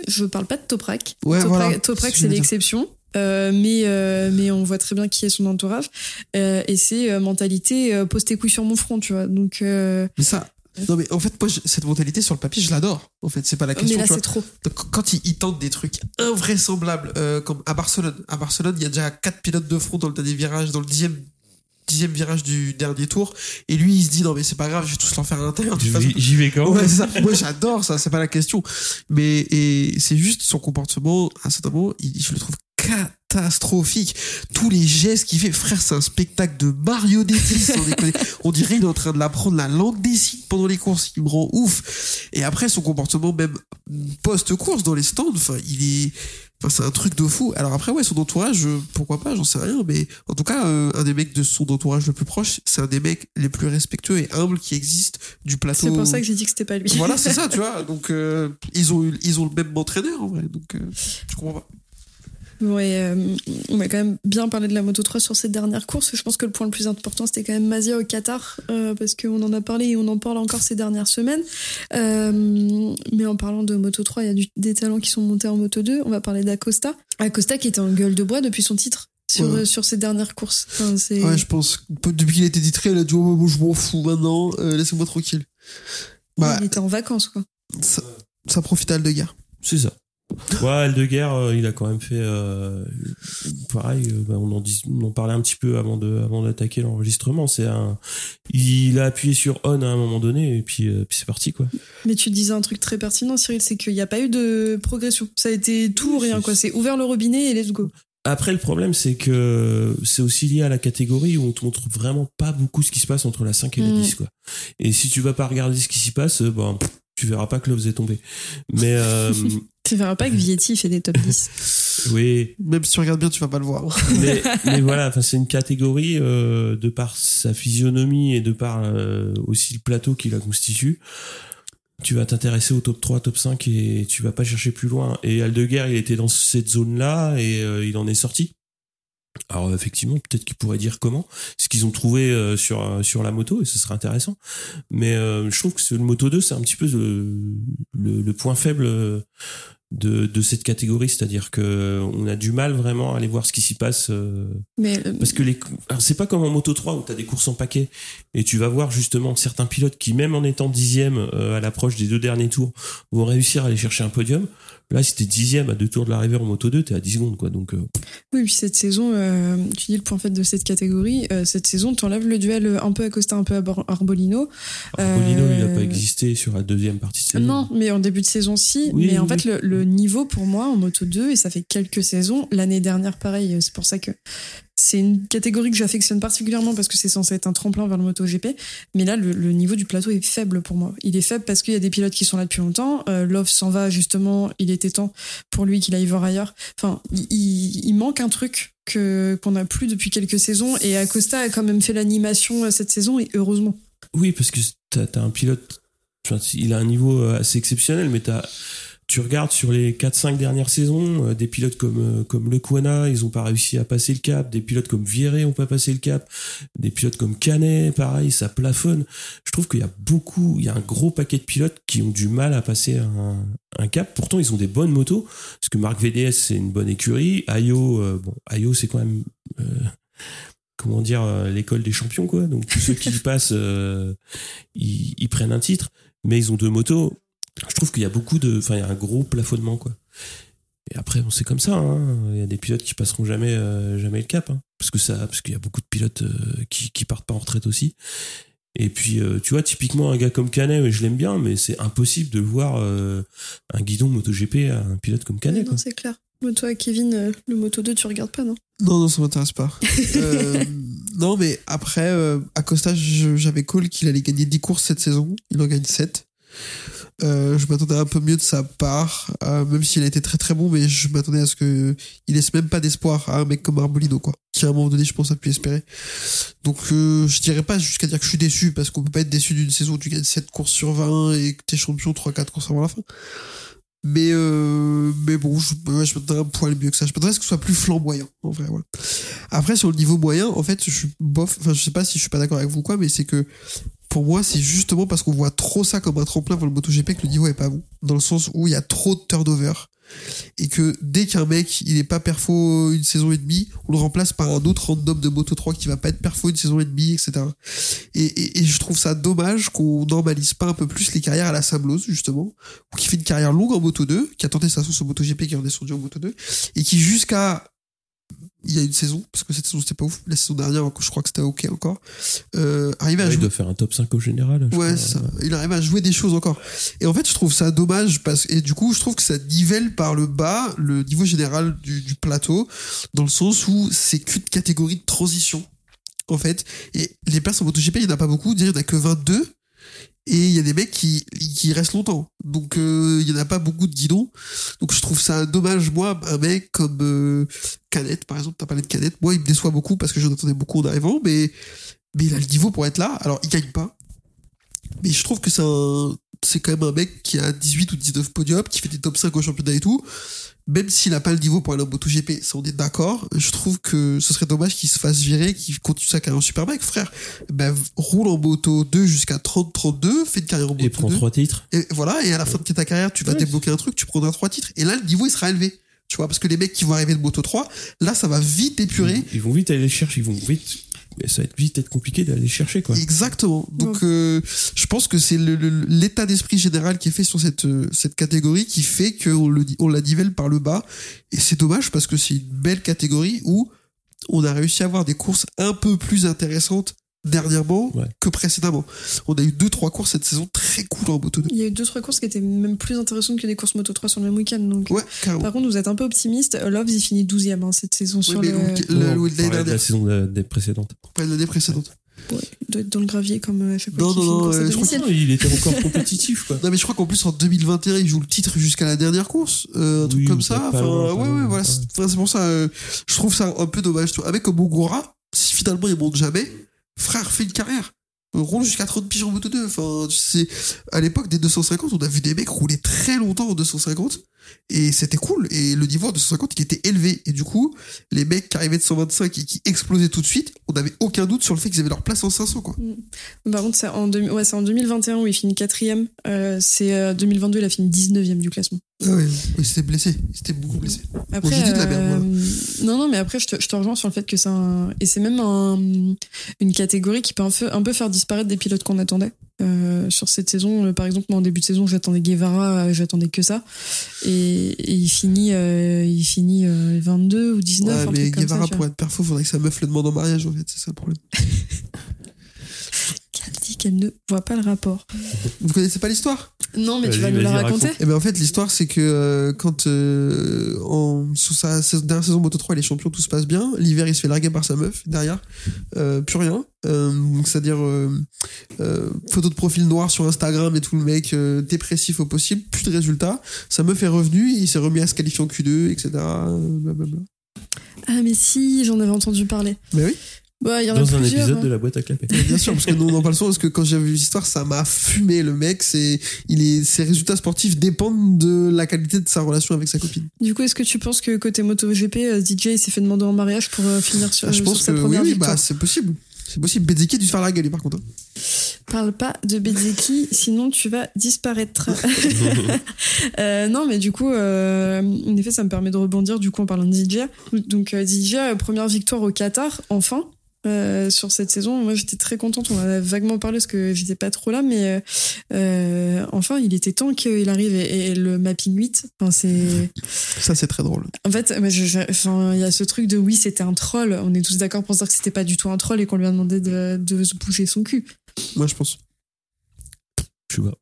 je parle pas de Toprak. Ouais, Toprak, voilà, Toprak, c'est ce l'exception. Euh, mais, euh, mais on voit très bien qui est son entourage. Euh, et c'est euh, mentalité euh, pose tes couilles sur mon front, tu vois. Donc, euh, Mais ça. Non, mais en fait, moi, je- cette mentalité sur le papier, je l'adore. En fait, c'est pas la mais question. là, vois. c'est trop. Donc, quand il, il tente des trucs invraisemblables, euh, comme à Barcelone. À Barcelone, il y a déjà quatre pilotes de front dans le dernier virage, dans le dixième, dixième virage du dernier tour. Et lui, il se dit, non, mais c'est pas grave, je vais tous leur faire un intérieur. de toute façon. J'y vais quand Ouais, ça. Moi, j'adore ça, c'est pas la question. Mais, et c'est juste son comportement, à un certain moment, il- je le trouve catastrophique. Tous les gestes qu'il fait, frère, c'est un spectacle de déconner. On dirait qu'il est en train de l'apprendre la langue des signes pendant les courses. Il me rend ouf. Et après, son comportement, même post-course dans les stands, enfin, il est, enfin, c'est un truc de fou. Alors après, ouais, son entourage, euh, pourquoi pas, j'en sais rien. Mais en tout cas, euh, un des mecs de son entourage le plus proche, c'est un des mecs les plus respectueux et humbles qui existent du plateau. C'est pour ça que j'ai dit que c'était pas lui. Voilà, c'est ça, tu vois. Donc, euh, ils, ont, eu- ils ont le même entraîneur, en vrai. Donc, euh, je comprends pas. Ouais, euh, on a quand même bien parlé de la Moto 3 sur cette dernière course. Je pense que le point le plus important, c'était quand même Mazia au Qatar, euh, parce qu'on en a parlé et on en parle encore ces dernières semaines. Euh, mais en parlant de Moto 3, il y a du- des talents qui sont montés en Moto 2. On va parler d'Acosta. Acosta qui était en gueule de bois depuis son titre sur, Ouais. euh, sur ces dernières courses. Enfin. Ouais, je pense. Depuis qu'il a été titré, il a dit Oh, moi, je m'en fous maintenant, euh, laissez-moi tranquille. Bah, Il était en vacances, quoi. ça, ça profite à Aldegar. C'est ça. Ouais, Aldeguer, euh, il a quand même fait euh, pareil. euh, bah, on en dis- on en parlait un petit peu avant de avant d'attaquer l'enregistrement. C'est un, il a appuyé sur on à un moment donné et puis euh, puis c'est parti quoi. Mais tu disais un truc très pertinent, Cyril, c'est qu'il n'y a pas eu de progression. Ça a été tout ou rien, quoi. C'est ouvert le robinet et let's go. Après, le problème, c'est que c'est aussi lié à la catégorie où on te montre vraiment pas beaucoup ce qui se passe entre la 5 et la Mm. 10, quoi. Et si tu vas pas regarder ce qui s'y passe, ben, tu verras pas que l'eau est tombé. Mais, euh, Tu verras pas que Vietti fait des top 10. oui. Même si tu regardes bien, tu vas pas le voir. Mais, mais voilà, enfin, c'est une catégorie, euh, de par sa physionomie et de par euh, aussi le plateau qui la constitue. Tu vas t'intéresser au top 3, top 5 et tu vas pas chercher plus loin. Et Aldeguer, il était dans cette zone-là et euh, il en est sorti. Alors effectivement, peut-être qu'ils pourraient dire comment, ce qu'ils ont trouvé euh, sur sur la moto et ce serait intéressant. Mais euh, je trouve que le Moto 2, c'est un petit peu le, le, le point faible euh, de, de cette catégorie, c'est-à-dire que on a du mal vraiment à aller voir ce qui s'y passe euh, Mais euh, parce que les c'est pas comme en Moto 3 où tu as des courses en paquet et tu vas voir justement certains pilotes qui même en étant dixième euh, à l'approche des deux derniers tours vont réussir à aller chercher un podium. Là, si t'es dixième à deux tours de l'arrivée en Moto 2, t'es à 10 secondes quoi. Donc oui, puis cette saison, tu dis le point faible de cette catégorie, cette saison, t'enlèves le duel un peu Acosta, un peu Arbor- Arbolino. Arbolino, il a Euh, pas existé sur la deuxième partie de saison. Non, mais en début de saison, si. Oui, mais en oui, fait, le, le niveau pour moi en Moto 2, et ça fait quelques saisons, l'année dernière, pareil, c'est pour ça que c'est une catégorie que j'affectionne particulièrement parce que c'est censé être un tremplin vers le MotoGP. Mais là, le, le niveau du plateau est faible pour moi. Il est faible parce qu'il y a des pilotes qui sont là depuis longtemps. Euh, Love s'en va justement. Il était temps pour lui qu'il aille voir ailleurs. Enfin, il, manque un truc que qu'on n'a plus depuis quelques saisons. Et Acosta a quand même fait l'animation euh, cette saison et heureusement. Oui, parce que t'as as un pilote, il a un niveau euh, assez exceptionnel, mais t'as, tu regardes sur les 4-5 dernières saisons, euh, des pilotes comme, euh, comme Le Quana, ils ont pas réussi à passer le cap, des pilotes comme Vieré ont pas passé le cap, des pilotes comme Canet, pareil, ça plafonne. Je trouve qu'il y a beaucoup, il y a un gros paquet de pilotes qui ont du mal à passer un, cap. Pourtant, ils ont des bonnes motos, parce que Marc VDS, c'est une bonne écurie. Ayo, euh, bon, Ayo, c'est quand même, comment dire, l'école des champions, quoi. Donc, tous ceux qui y passent, ils, ils prennent un titre, mais ils ont deux motos. Je trouve qu'il y a beaucoup de, enfin, il y a un gros plafonnement, quoi. Et après, bon, c'est comme ça. hein. Il y a des pilotes qui passeront jamais, euh, jamais le cap, hein. parce que ça, parce qu'il y a beaucoup de pilotes euh, qui, qui partent pas en retraite aussi. Et puis, euh, tu vois, typiquement un gars comme Canet, je l'aime bien, mais c'est impossible de voir euh, un guidon MotoGP à un pilote comme Canet. non, c'est clair. Moi, toi, Kevin, euh, le Moto 2, tu regardes pas, non? Non, non, ça m'intéresse pas. Euh, non, mais après, euh, Acosta, je- j'avais call qu'il allait gagner 10 courses cette saison. Il en gagne 7. Euh, je m'attendais un peu mieux de sa part, euh, même s'il a été très très bon, mais je m'attendais à ce que il laisse même pas d'espoir à un mec comme Arbolino, quoi. Qui à un moment donné, je pense, a pu espérer. Donc, euh, je dirais pas jusqu'à dire que je suis déçu, parce qu'on peut pas être déçu d'une saison où tu gagnes 7 courses sur 20 et que t'es champion 3-4 courses avant la fin. Mais, mais bon, je, ouais, je m'attendais un poil mieux que ça. Je m'attendais à ce que ce soit plus flamboyant, en vrai. Après, sur le niveau moyen, en fait, je suis bof. Enfin, je sais pas si je suis pas d'accord avec vous ou quoi, mais c'est que pour moi, c'est justement parce qu'on voit trop ça comme un tremplin pour le MotoGP que le niveau est pas bon. Dans le sens où il y a trop de turnover. Et que dès qu'un mec, il est pas perfo une saison et demie, on le remplace par un autre random de Moto 3 qui va pas être perfo une saison et demie, etc. Et, je trouve ça dommage qu'on normalise pas un peu plus les carrières à la Sablose, justement, ou qui fait une carrière longue en Moto 2, qui a tenté sa sauce au MotoGP, qui est redescendu en Moto 2, et qui jusqu'à il y a une saison, parce que cette saison c'était pas ouf, la saison dernière je crois que c'était ok encore, euh, arrivait à Ouais, il jouer doit faire un top 5 au général. je Ouais, ça. Il arrive à jouer des choses encore. Et en fait, je trouve ça dommage parce et du coup, je trouve que ça nivelle par le bas le niveau général du, du plateau dans le sens où c'est qu'une catégorie de transition en fait. Et les places en MotoGP, il n'y en a pas beaucoup. Il n'y en a que 22. Et il y a des mecs qui, qui restent longtemps. Donc, euh, il n'y en a pas beaucoup de guidons. Donc, je trouve ça dommage. Moi, un mec comme euh, Canet, par exemple, t'as parlé de Canet. Moi, il me déçoit beaucoup parce que j'en attendais beaucoup en arrivant. Mais, mais il a le niveau pour être là. Alors, il gagne pas. Mais je trouve que c'est un, c'est quand même un mec qui a 18 ou 19 podiums, qui fait des top 5 au championnat et tout. Même s'il n'a pas le niveau pour aller en MotoGP, ça on est d'accord. Je trouve que ce serait dommage qu'il se fasse virer, qu'il continue sa carrière en super mec, frère. Ben, roule en moto 2 jusqu'à 30-32, fais une carrière en moto Et prend 2. trois titres. Et voilà, et à la fin de ta carrière, tu vas Ouais. débloquer un truc, tu prendras trois titres. Et là, le niveau, il sera élevé. Tu vois, parce que les mecs qui vont arriver de Moto 3, là, ça va vite épurer. Ils vont vite aller les chercher. Ils vont vite. Mais Ça va être vite être compliqué d'aller chercher, quoi. Exactement. Donc, euh, je pense que c'est l'état d'esprit général qui est fait sur cette, euh, cette catégorie qui fait qu'on le, on la nivelle par le bas. Et c'est dommage parce que c'est une belle catégorie où on a réussi à avoir des courses un peu plus intéressantes dernièrement Ouais. que précédemment. On a eu deux, trois courses cette saison très cool en moto 2. Il y a eu deux, trois courses qui étaient même plus intéressantes que des courses Moto 3 sur le même week-end. Donc, Ouais, carrément. Par contre, vous êtes un peu optimiste. Loves, il finit 12ème hein, cette saison sur mais le. le week- le- On le- l'année parlait de la dernière, saison de- des précédentes. pas l'année précédente. Ouais, il doit être dans le gravier comme euh, FFP Non, non, non, euh, je crois domicile. Non, il était encore compétitif, quoi. Non mais je crois qu'en plus en 2021 il joue le titre jusqu'à la dernière course, euh, un truc Oui, comme ça. Enfin loin, ouais ouais voilà, c'est pour ça. euh, je trouve ça un peu dommage. Avec comme Ogura, si finalement il monte jamais, frère fait une carrière. On roule jusqu'à 30 piges en moto 2. Enfin, c'est à l'époque des 250, on a vu des mecs rouler très longtemps en 250 et c'était cool. Et le niveau en 250 il était élevé et du coup les mecs qui arrivaient de 125 et qui explosaient tout de suite, on n'avait aucun doute sur le fait qu'ils avaient leur place en 500 quoi. Par contre, c'est en, deux- ouais, c'est en 2021 où il finit quatrième. Euh, c'est euh, 2022, il a fini 19ème du classement. Ah ouais, il s'était blessé, il s'était beaucoup blessé. Après, de la merde, euh, non, non, mais après, je te, je te rejoins sur le fait que c'est un, et c'est même un, une catégorie qui peut un peu, un peu faire disparaître des pilotes qu'on attendait. Euh, sur cette saison, euh, par exemple, moi en début de saison, j'attendais Guevara, euh, j'attendais que ça, et, et il finit, euh, il finit euh, 22 ou 19. Ouais, mais comme Guevara, ça, pour être perfo, faudrait que sa meuf le demande en mariage, en fait, c'est ça le problème. Qu'elle dit qu'elle ne voit pas le rapport. Vous connaissez pas l'histoire? Non, mais tu vas nous la raconter raconte. Et ben en fait, l'histoire, c'est que euh, quand euh, en, sous sa, sa dernière saison Moto 3, il est champion, tout se passe bien. L'hiver, il se fait larguer par sa meuf. Derrière, euh, plus rien. Euh, donc, c'est-à-dire euh, euh, photo de profil noir sur Instagram et tout, le mec euh, dépressif au possible. Plus de résultats. Sa meuf est revenue, il s'est remis à se qualifier en Q2, etc. Blablabla. Ah, mais si, j'en avais entendu parler. Mais oui, Bah, il y en a Dans un épisode hein. de la boîte à clapper. bien sûr, parce que nous on en parle souvent, parce que quand j'ai vu l'histoire, ça m'a fumé. Le mec, c'est, il est, ses résultats sportifs dépendent de la qualité de sa relation avec sa copine. Du coup, est-ce que tu penses que côté MotoGP, euh, DJ s'est fait demander en mariage pour euh, finir sur, Ah, je sur pense sa que oui, première oui, victoire? bah, c'est possible. C'est possible. Bezeki a dû se faire la gueule, lui, par contre. hein. Parle pas de Bezeki, sinon tu vas disparaître. Euh, non, mais du coup, euh, en effet, ça me permet de rebondir du coup en parlant de DJ. Donc euh, DJ, première victoire au Qatar, enfin. Euh, sur cette saison, moi j'étais très contente. On en a vaguement parlé parce que j'étais pas trop là, mais euh, euh, enfin il était temps qu'il arrive et, et le mapping 8. Enfin c'est, Ça, c'est très drôle. en fait, enfin il y a ce truc de oui c'était un troll. On est tous d'accord pour dire que c'était pas du tout un troll et qu'on lui a demandé de, de se bouger son cul. Moi, je pense. Je sais pas.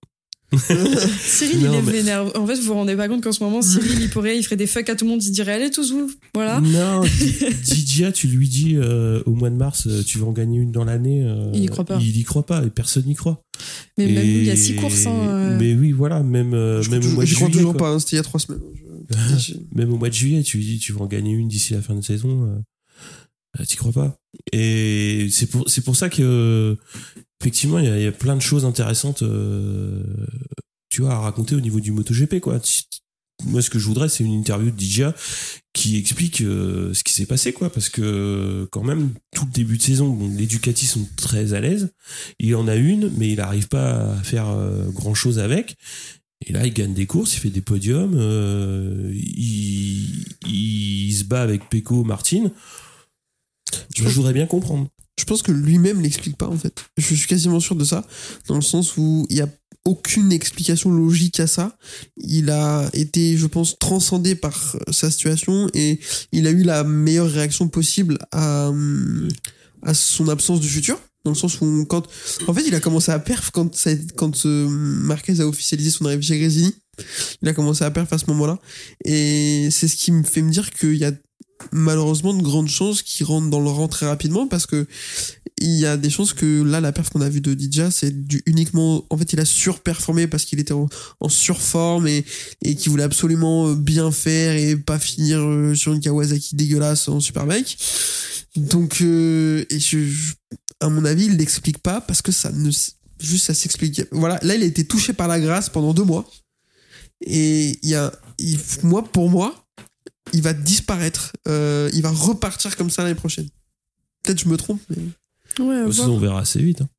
Cyril, Non, il est mais- vénère. En fait, vous vous rendez pas compte qu'en ce moment, Cyril, il pourrait, il ferait des fuck à tout le monde, il dirait allez tous vous, voilà. Non, Di- Didia, tu lui dis euh, au mois de mars, euh, tu vas en gagner une dans l'année. euh, Il y croit pas. Il y croit pas et personne n'y croit. Mais même Et- nous, il y a six courses. Hein, euh. Mais oui, voilà, même, euh, Je même, crois, au mois de je crois juillet, toujours quoi. pas. hein, C'était il y a trois semaines. Je- Même au mois de juillet, tu lui dis tu vas en gagner une d'ici la fin de saison. T'y crois pas. Et c'est pour, c'est pour ça que, effectivement, il y, a- il y a plein de choses intéressantes, euh, tu vois, à raconter au niveau du MotoGP, quoi. Moi, ce que je voudrais, c'est une interview de DJ qui explique euh, ce qui s'est passé, quoi. Parce que, quand même, tout le début de saison, bon, les Ducati sont très à l'aise. Il en a une, mais il n'arrive pas à faire grand chose avec. Et là, il gagne des courses, il fait des podiums, euh, il, il se bat avec Pecco, Martin. Je voudrais bien comprendre. Je pense que lui-même l'explique pas en fait. Je suis quasiment sûr de ça, dans le sens où il y a aucune explication logique à ça. Il a été, je pense, transcendé par euh, sa situation et il a eu la meilleure réaction possible à, euh, à son absence du futur. Dans le sens où, quand, en fait, il a commencé à perf quand, quand euh, Marquez a officialisé son arrivée chez Grésini. Il a commencé à perf à ce moment-là. Et c'est ce qui me fait me dire qu'il y a malheureusement de grandes chances qu'il rentre dans le rang très rapidement parce que il y a des chances que là la perf qu'on a vu de Dija c'est du uniquement en fait il a surperformé parce qu'il était en, surforme et, et qu'il voulait absolument euh, bien faire et pas finir euh, sur une Kawasaki dégueulasse en superbike donc euh, et je, à mon avis il l'explique pas parce que ça ne juste ça s'explique. Voilà. Là il a été touché par la grâce pendant deux mois. Et il y a il- moi pour moi il va disparaître. Euh, il va repartir comme ça l'année prochaine. Peut-être je me trompe, mais Ouais, Ça, voir. on verra assez vite. hein.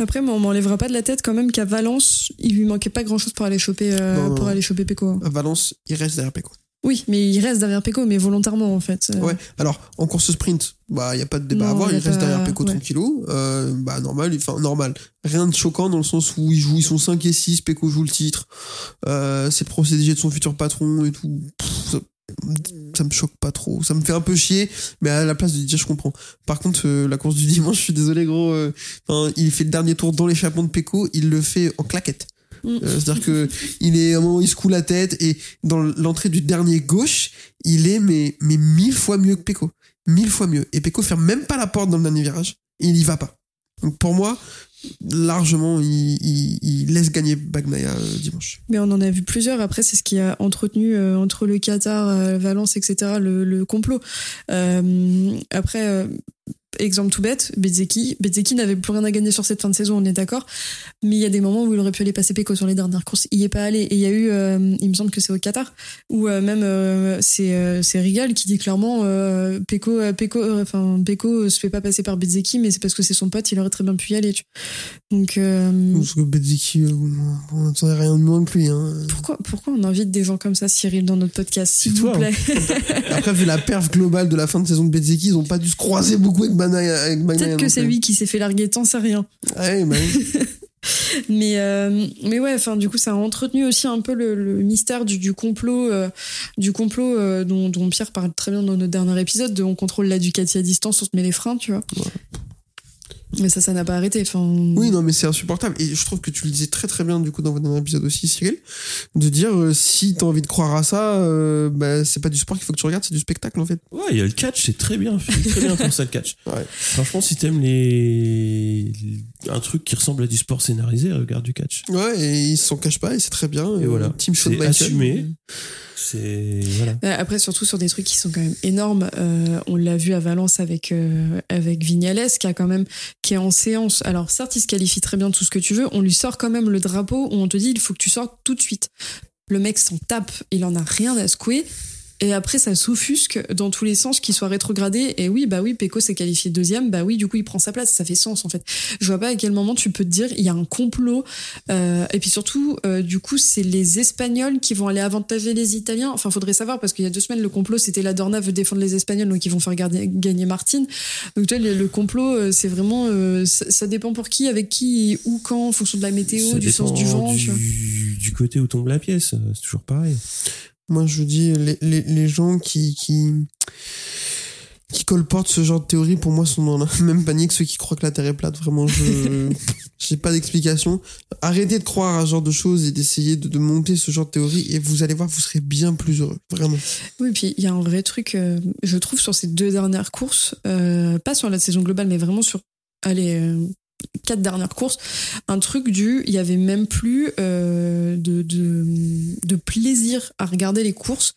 Après, moi, on m'enlèvera pas de la tête quand même qu'à Valence, il lui manquait pas grand chose pour aller choper, euh, Non, non, pour non. aller choper Pecco. à Valence, il reste derrière Pecco. Oui, mais il reste derrière Pecco, mais volontairement en fait. Euh, Ouais. Alors, en course sprint, bah, il n'y a pas de débat Non, à avoir. y Il reste pas- derrière Pecco ouais. Euh, bah, normal. Enfin, normal. Rien de choquant dans le sens où ils jouent, ils sont 5 et 6. Pecco joue le titre. Euh, c'est le procédé de son futur patron et tout. Pff, ça, ça me choque pas trop. Ça me fait un peu chier, mais à la place de dire, je comprends. Par contre, euh, la course du dimanche, je suis désolé, gros. euh, enfin, il fait le dernier tour dans l'échappement de Pecco. Il le fait en claquette. Mm. Euh, C'est-à-dire que il est à un moment il se coule la tête et dans l'entrée du dernier gauche, il est mais mais mille fois mieux que Pecco, mille fois mieux. Et Pecco ferme même pas la porte dans le dernier virage et il y va pas. Donc pour moi, largement, il, laisse gagner Bagnaia euh, dimanche. Mais on en a vu plusieurs. Après, c'est ce qui a entretenu euh, entre le Qatar, euh, Valence, etc. le, complot. Après, exemple tout bête, Bezeki. Bezeki n'avait plus rien à gagner sur cette fin de saison, on est d'accord. Mais il y a des moments où il aurait pu aller passer Pecco sur les dernières courses. Il y est pas allé. Et il y a eu, euh, il me semble que c'est au Qatar, où euh, même euh, c'est euh, c'est Rigal qui dit clairement Pecco, euh, enfin Pecco se fait pas passer par Bezeki, mais c'est parce que c'est son pote, il aurait très bien pu y aller. tu vois. Donc Parce que Bezeki, on n'attendait rien de moins que lui. Hein. pourquoi, pourquoi on invite des gens comme ça, Cyril, dans notre podcast, s'il vous toi, hein. plaît? Après, vu la perf globale de la fin de saison de Bezeki, ils ont pas dû se croiser beaucoup avec Bagnaia Peut-être que c'est plus. lui qui s'est fait larguer, t'en sais rien. Ouais, bah oui. Mais, euh, mais ouais, enfin, du coup, ça a entretenu aussi un peu le, le mystère du, du complot, euh, du complot euh, dont, dont Pierre parle très bien dans notre dernier épisode, de on contrôle la Ducati à distance, on se met les freins, tu vois. Mais ça, ça n'a pas arrêté. Enfin, Oui, non, mais c'est insupportable. Et je trouve que tu le disais très très bien, du coup, dans votre dernier épisode aussi, Cyril, de dire euh, si t'as envie de croire à ça, euh, bah, c'est pas du sport qu'il faut que tu regardes, c'est du spectacle en fait. Ouais, il y a le catch, c'est très bien, fait, très bien pour ça le catch. Ouais. Franchement, si t'aimes les un truc qui ressemble à du sport scénarisé, regarde du catch. Ouais, et ils s'en cachent pas et c'est très bien. Et Euh, voilà. Team Shawn C'est Michaels. assumé. C'est voilà. Euh, Après, surtout sur des trucs qui sont quand même énormes. Euh, on l'a vu à Valence avec euh, avec Vignales, qui a quand même qui est en séance. Alors certes, il se qualifie très bien tout ce que tu veux. On lui sort quand même le drapeau où on te dit il faut que tu sortes tout de suite. Le mec s'en tape, il en a rien à secouer. Et après, ça s'offusque dans tous les sens qu'il soit rétrogradé. Et oui, bah oui, Peko s'est qualifié deuxième. Bah oui, du coup, il prend sa place. Ça fait sens, en fait. Je vois pas à quel moment tu peux te dire, il y a un complot. Euh, et puis surtout, euh, du coup, c'est les Espagnols qui vont aller avantager les Italiens. Enfin, faudrait savoir, parce qu'il y a deux semaines, le complot, c'était la Dorna veut défendre les Espagnols, donc ils vont faire garder- gagner Martin. Donc, tu vois, le, le complot, euh, c'est vraiment, euh, ça, ça dépend pour qui, avec qui, où, quand, en fonction de la météo, Ça du sens du vent. tu vois. du, du côté où tombe la pièce, c'est toujours pareil. Moi, je dis, les, les, les gens qui, qui, qui colportent ce genre de théorie, pour moi, sont dans le même panier que ceux qui croient que la Terre est plate. Vraiment, je, j'ai pas d'explication. Arrêtez de croire à ce genre de choses et d'essayer de, de monter ce genre de théorie et vous allez voir, vous serez bien plus heureux. Vraiment. Oui, puis il y a un vrai truc, euh, je trouve, sur ces deux dernières courses, euh, pas sur la saison globale, mais vraiment sur, allez, euh, quatre dernières courses, un truc du, il y avait même plus euh, de, de, plaisir à regarder les courses,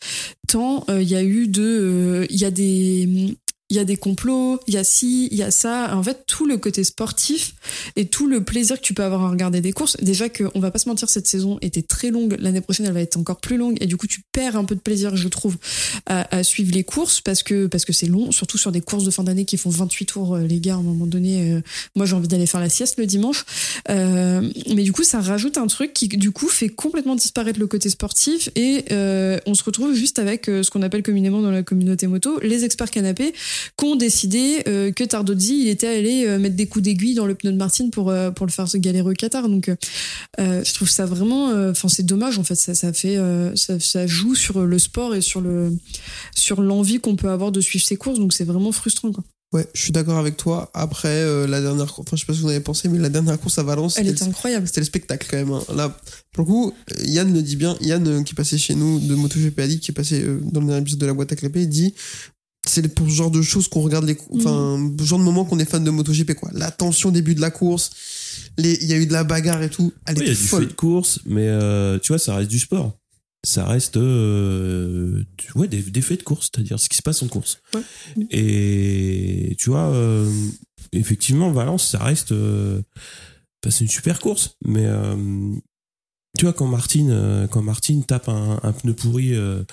tant euh, il y a eu de, euh, il y a des il y a des complots, il y a ci, il y a ça. En fait, tout le côté sportif et tout le plaisir que tu peux avoir à regarder des courses. Déjà que, on va pas se mentir, cette saison était très longue. L'année prochaine, elle va être encore plus longue. Et du coup, tu perds un peu de plaisir, je trouve, à, suivre les courses parce que, parce que c'est long. Surtout sur des courses de fin d'année qui font 28 tours, euh, les gars, à un moment donné. euh, moi, j'ai envie d'aller faire la sieste le dimanche. Euh, mais du coup, ça rajoute un truc qui, du coup, fait complètement disparaître le côté sportif et on se retrouve juste avec ce qu'on appelle communément dans la communauté moto les experts canapés qui ont décidé euh, que Tardozzi, il était allé euh, mettre des coups d'aiguille dans le pneu de Martine pour, euh, pour le faire se galérer au Qatar. Donc, je trouve ça vraiment, enfin, c'est dommage en fait. Ça, ça fait, ça, ça joue sur le sport et sur le, sur l'envie qu'on peut avoir de suivre ces courses. Donc, c'est vraiment frustrant. Quoi. Ouais, je suis d'accord avec toi. Après, euh, la dernière course, enfin, je sais pas ce que vous en avez pensé, mais la dernière course à Valence, Elle était incroyable. C'était le spectacle quand même. hein. Là, pour le coup, Yann le dit bien. Yann, euh, qui est passé chez nous de MotoGP a dit, qui est passé euh, dans le dernier épisode de la boîte à il dit c'est pour ce genre de choses qu'on regarde les enfin ce genre de moment qu'on est fan de MotoGP quoi la tension au début de la course les il y a eu de la bagarre et tout elle Oui, il y a du fait folle de course, mais euh, tu vois, ça reste du sport. Ça reste euh, ouais, des, des faits de course, c'est-à-dire ce qui se passe en course. Ouais. Et tu vois, euh, effectivement, Valence, ça reste. euh, bah, c'est une super course, mais euh, tu vois, quand Martine, quand Martine tape un, un pneu pourri euh,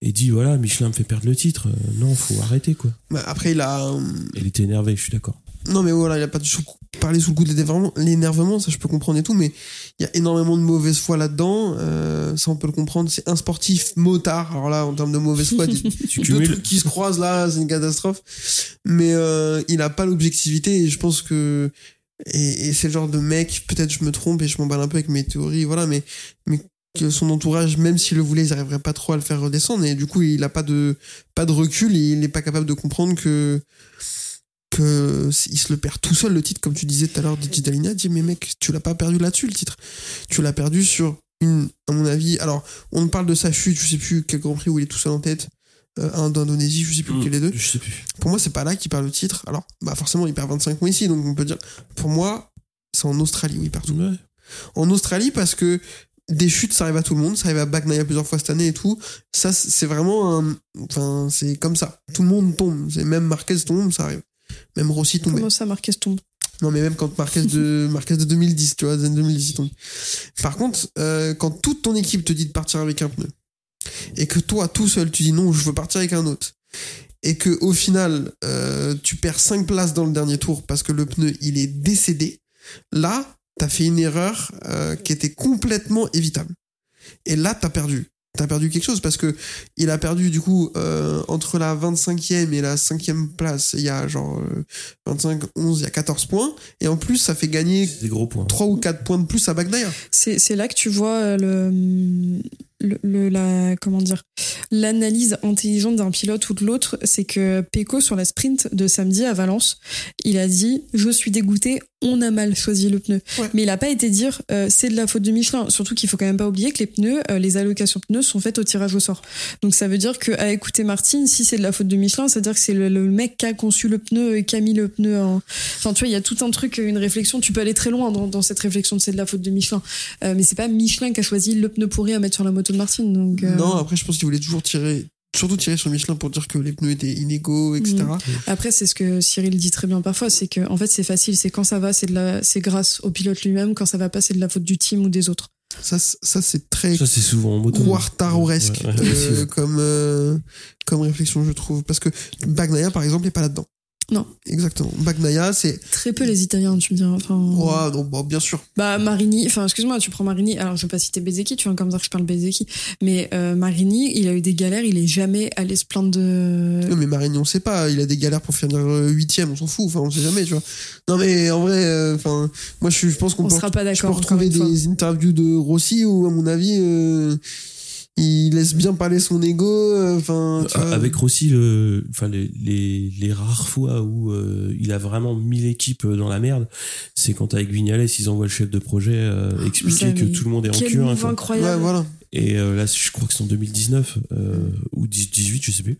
et dit voilà, Michelin me fait perdre le titre, euh, non, faut arrêter quoi. Mais après il a euh, Elle était énervée, je suis d'accord. non mais voilà il a pas du tout parlé sous le coup de l'énervement ça je peux comprendre et tout mais il y a énormément de mauvaise foi là-dedans euh, ça on peut le comprendre c'est un sportif motard alors là en termes de mauvaise foi Tu deux trucs qui se croisent là, c'est une catastrophe. Mais euh, il a pas l'objectivité et je pense que et, et c'est le genre de mec, peut-être je me trompe et je m'emballe un peu avec mes théories, voilà, mais mais que son entourage, même s'il le voulait, ils arriveraient pas trop à le faire redescendre et du coup il a pas de pas de recul et il n'est pas capable de comprendre que que il se le perd tout seul le titre comme tu disais tout à l'heure Digitalinea dit mais mec tu l'as pas perdu là-dessus le titre tu l'as perdu sur une à mon avis alors on parle de sa chute je sais plus quel Grand Prix où il est tout seul en tête euh, un d'Indonésie je sais plus lequel des deux Je sais plus. pour moi, c'est pas là qu'il perd le titre. Alors, bah forcément, il perd 25 points ici, donc on peut dire. Pour moi, c'est en Australie où il perd tout. Ouais. En Australie, parce que des chutes, ça arrive à tout le monde. Ça arrive à Bagnaia plusieurs fois cette année et tout. Ça, c'est vraiment un. Enfin, c'est comme ça. Tout le monde tombe. C'est même Marquez tombe, ça arrive. Même Rossi tombe. Comment ça, Marquez tombe? Non, mais même quand Marquez de, Marquez de 2010, tu vois, Zen 2010, il tombe. Par contre, euh, quand toute ton équipe te dit de partir avec un pneu, et que toi, tout seul, tu dis non, je veux partir avec un autre, et que au final, euh, tu perds 5 places dans le dernier tour parce que le pneu, il est décédé, là, t'as fait une erreur euh, qui était complètement évitable. Et là, t'as perdu. T'as perdu quelque chose parce que il a perdu du coup euh, entre la 25e et la 5e place, il y a genre euh, 25, 11, il y a 14 points. Et en plus, ça fait gagner des gros points. 3 ou 4 points de plus à Bagnaia. C'est c'est là que tu vois euh, le, le, le- la comment dire l'analyse intelligente d'un pilote ou de l'autre, c'est que Pecco sur la sprint de samedi à Valence, il a dit je suis dégoûté, on a mal choisi le pneu. Ouais. Mais il a pas été dire euh, c'est de la faute de Michelin. Surtout qu'il faut quand même pas oublier que les pneus, euh, les allocations pneus sont faites au tirage au sort. Donc ça veut dire que à écouter Martine, si c'est de la faute de Michelin, c'est à dire que c'est le, le mec qui a conçu le pneu et qui a mis le pneu en. Enfin tu vois, il y a tout un truc, une réflexion. Tu peux aller très loin dans, dans cette réflexion de c'est de la faute de Michelin. Euh, mais c'est pas Michelin qui a choisi le pneu pourri à mettre sur la moto de Martine. Donc euh, Non, après, je pense qu'il voulait toujours tirer, surtout tirer sur Michelin pour dire que les pneus étaient inégaux, etc. Mm. Après, c'est ce que Cyril dit très bien parfois, c'est que en fait, c'est facile. C'est quand ça va, c'est de la, c'est grâce au pilote lui-même. Quand ça va pas, c'est de la faute du team ou des autres. Ça, ça c'est très Ça, c'est souvent en moto. Quartaro-esque Ouais, ouais, euh, comme, euh, comme réflexion, je trouve. Parce que Bagnaia, par exemple, n'est pas là-dedans. Non. Exactement. Bagnaia, c'est. Très peu les Italiens, tu me diras. Enfin, Ouais, non, bon, bien sûr. bah Marini. Enfin, excuse-moi, tu prends Marini. Alors, je vais pas citer Bezeki, tu vois comme ça que je parle Bezeki. Mais euh, Marini, il a eu des galères. Il est jamais allé se plaindre de. Non, mais Marigny, on sait pas. Il a des galères pour finir euh, huitième, on s'en fout. Enfin, on sait jamais, tu vois. Non, mais en vrai, euh, enfin, moi, je, je pense qu'on On peut, sera pas d'accord. retrouver fois. des interviews de Rossi où, à mon avis, euh, il laisse bien parler son ego. euh, Enfin, tu vois. Avec Rossi, le, enfin les, les, les rares fois où euh, il a vraiment mis l'équipe dans la merde, c'est quand avec Vignales, ils envoient le chef de projet euh, expliquer que tout le monde est en cure. incroyable. Ouais, voilà. Et euh, là, je crois que c'est en 2019 euh, ou 18, je sais plus.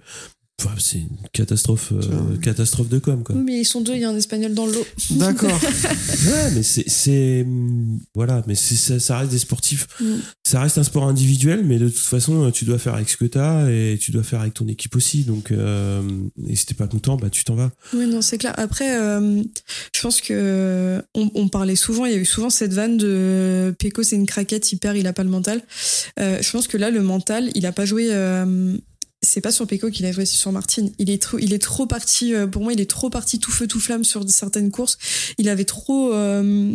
Enfin, c'est une catastrophe, euh, catastrophe de com, quoi. Oui, mais ils sont deux. Il y a un espagnol dans le lot. D'accord. Ouais, mais c'est, hum, voilà, mais ça, ça reste des sportifs. Mm. Ça reste un sport individuel, mais de toute façon, tu dois faire avec ce que t'as et tu dois faire avec ton équipe aussi. Donc, euh, et si t'es pas content, bah, tu t'en vas. Oui, non, c'est clair. Après, euh, je pense que on, on parlait souvent, il y a eu souvent cette vanne de Peko, c'est une craquette, il perd, il a pas le mental. Euh, je pense que là, le mental, il a pas joué. C'est pas sur Peko qu'il a joué, c'est sur Martine. Il est trop, il est trop parti. euh, pour moi, il est trop parti tout feu tout flamme sur certaines courses. Il avait trop euh,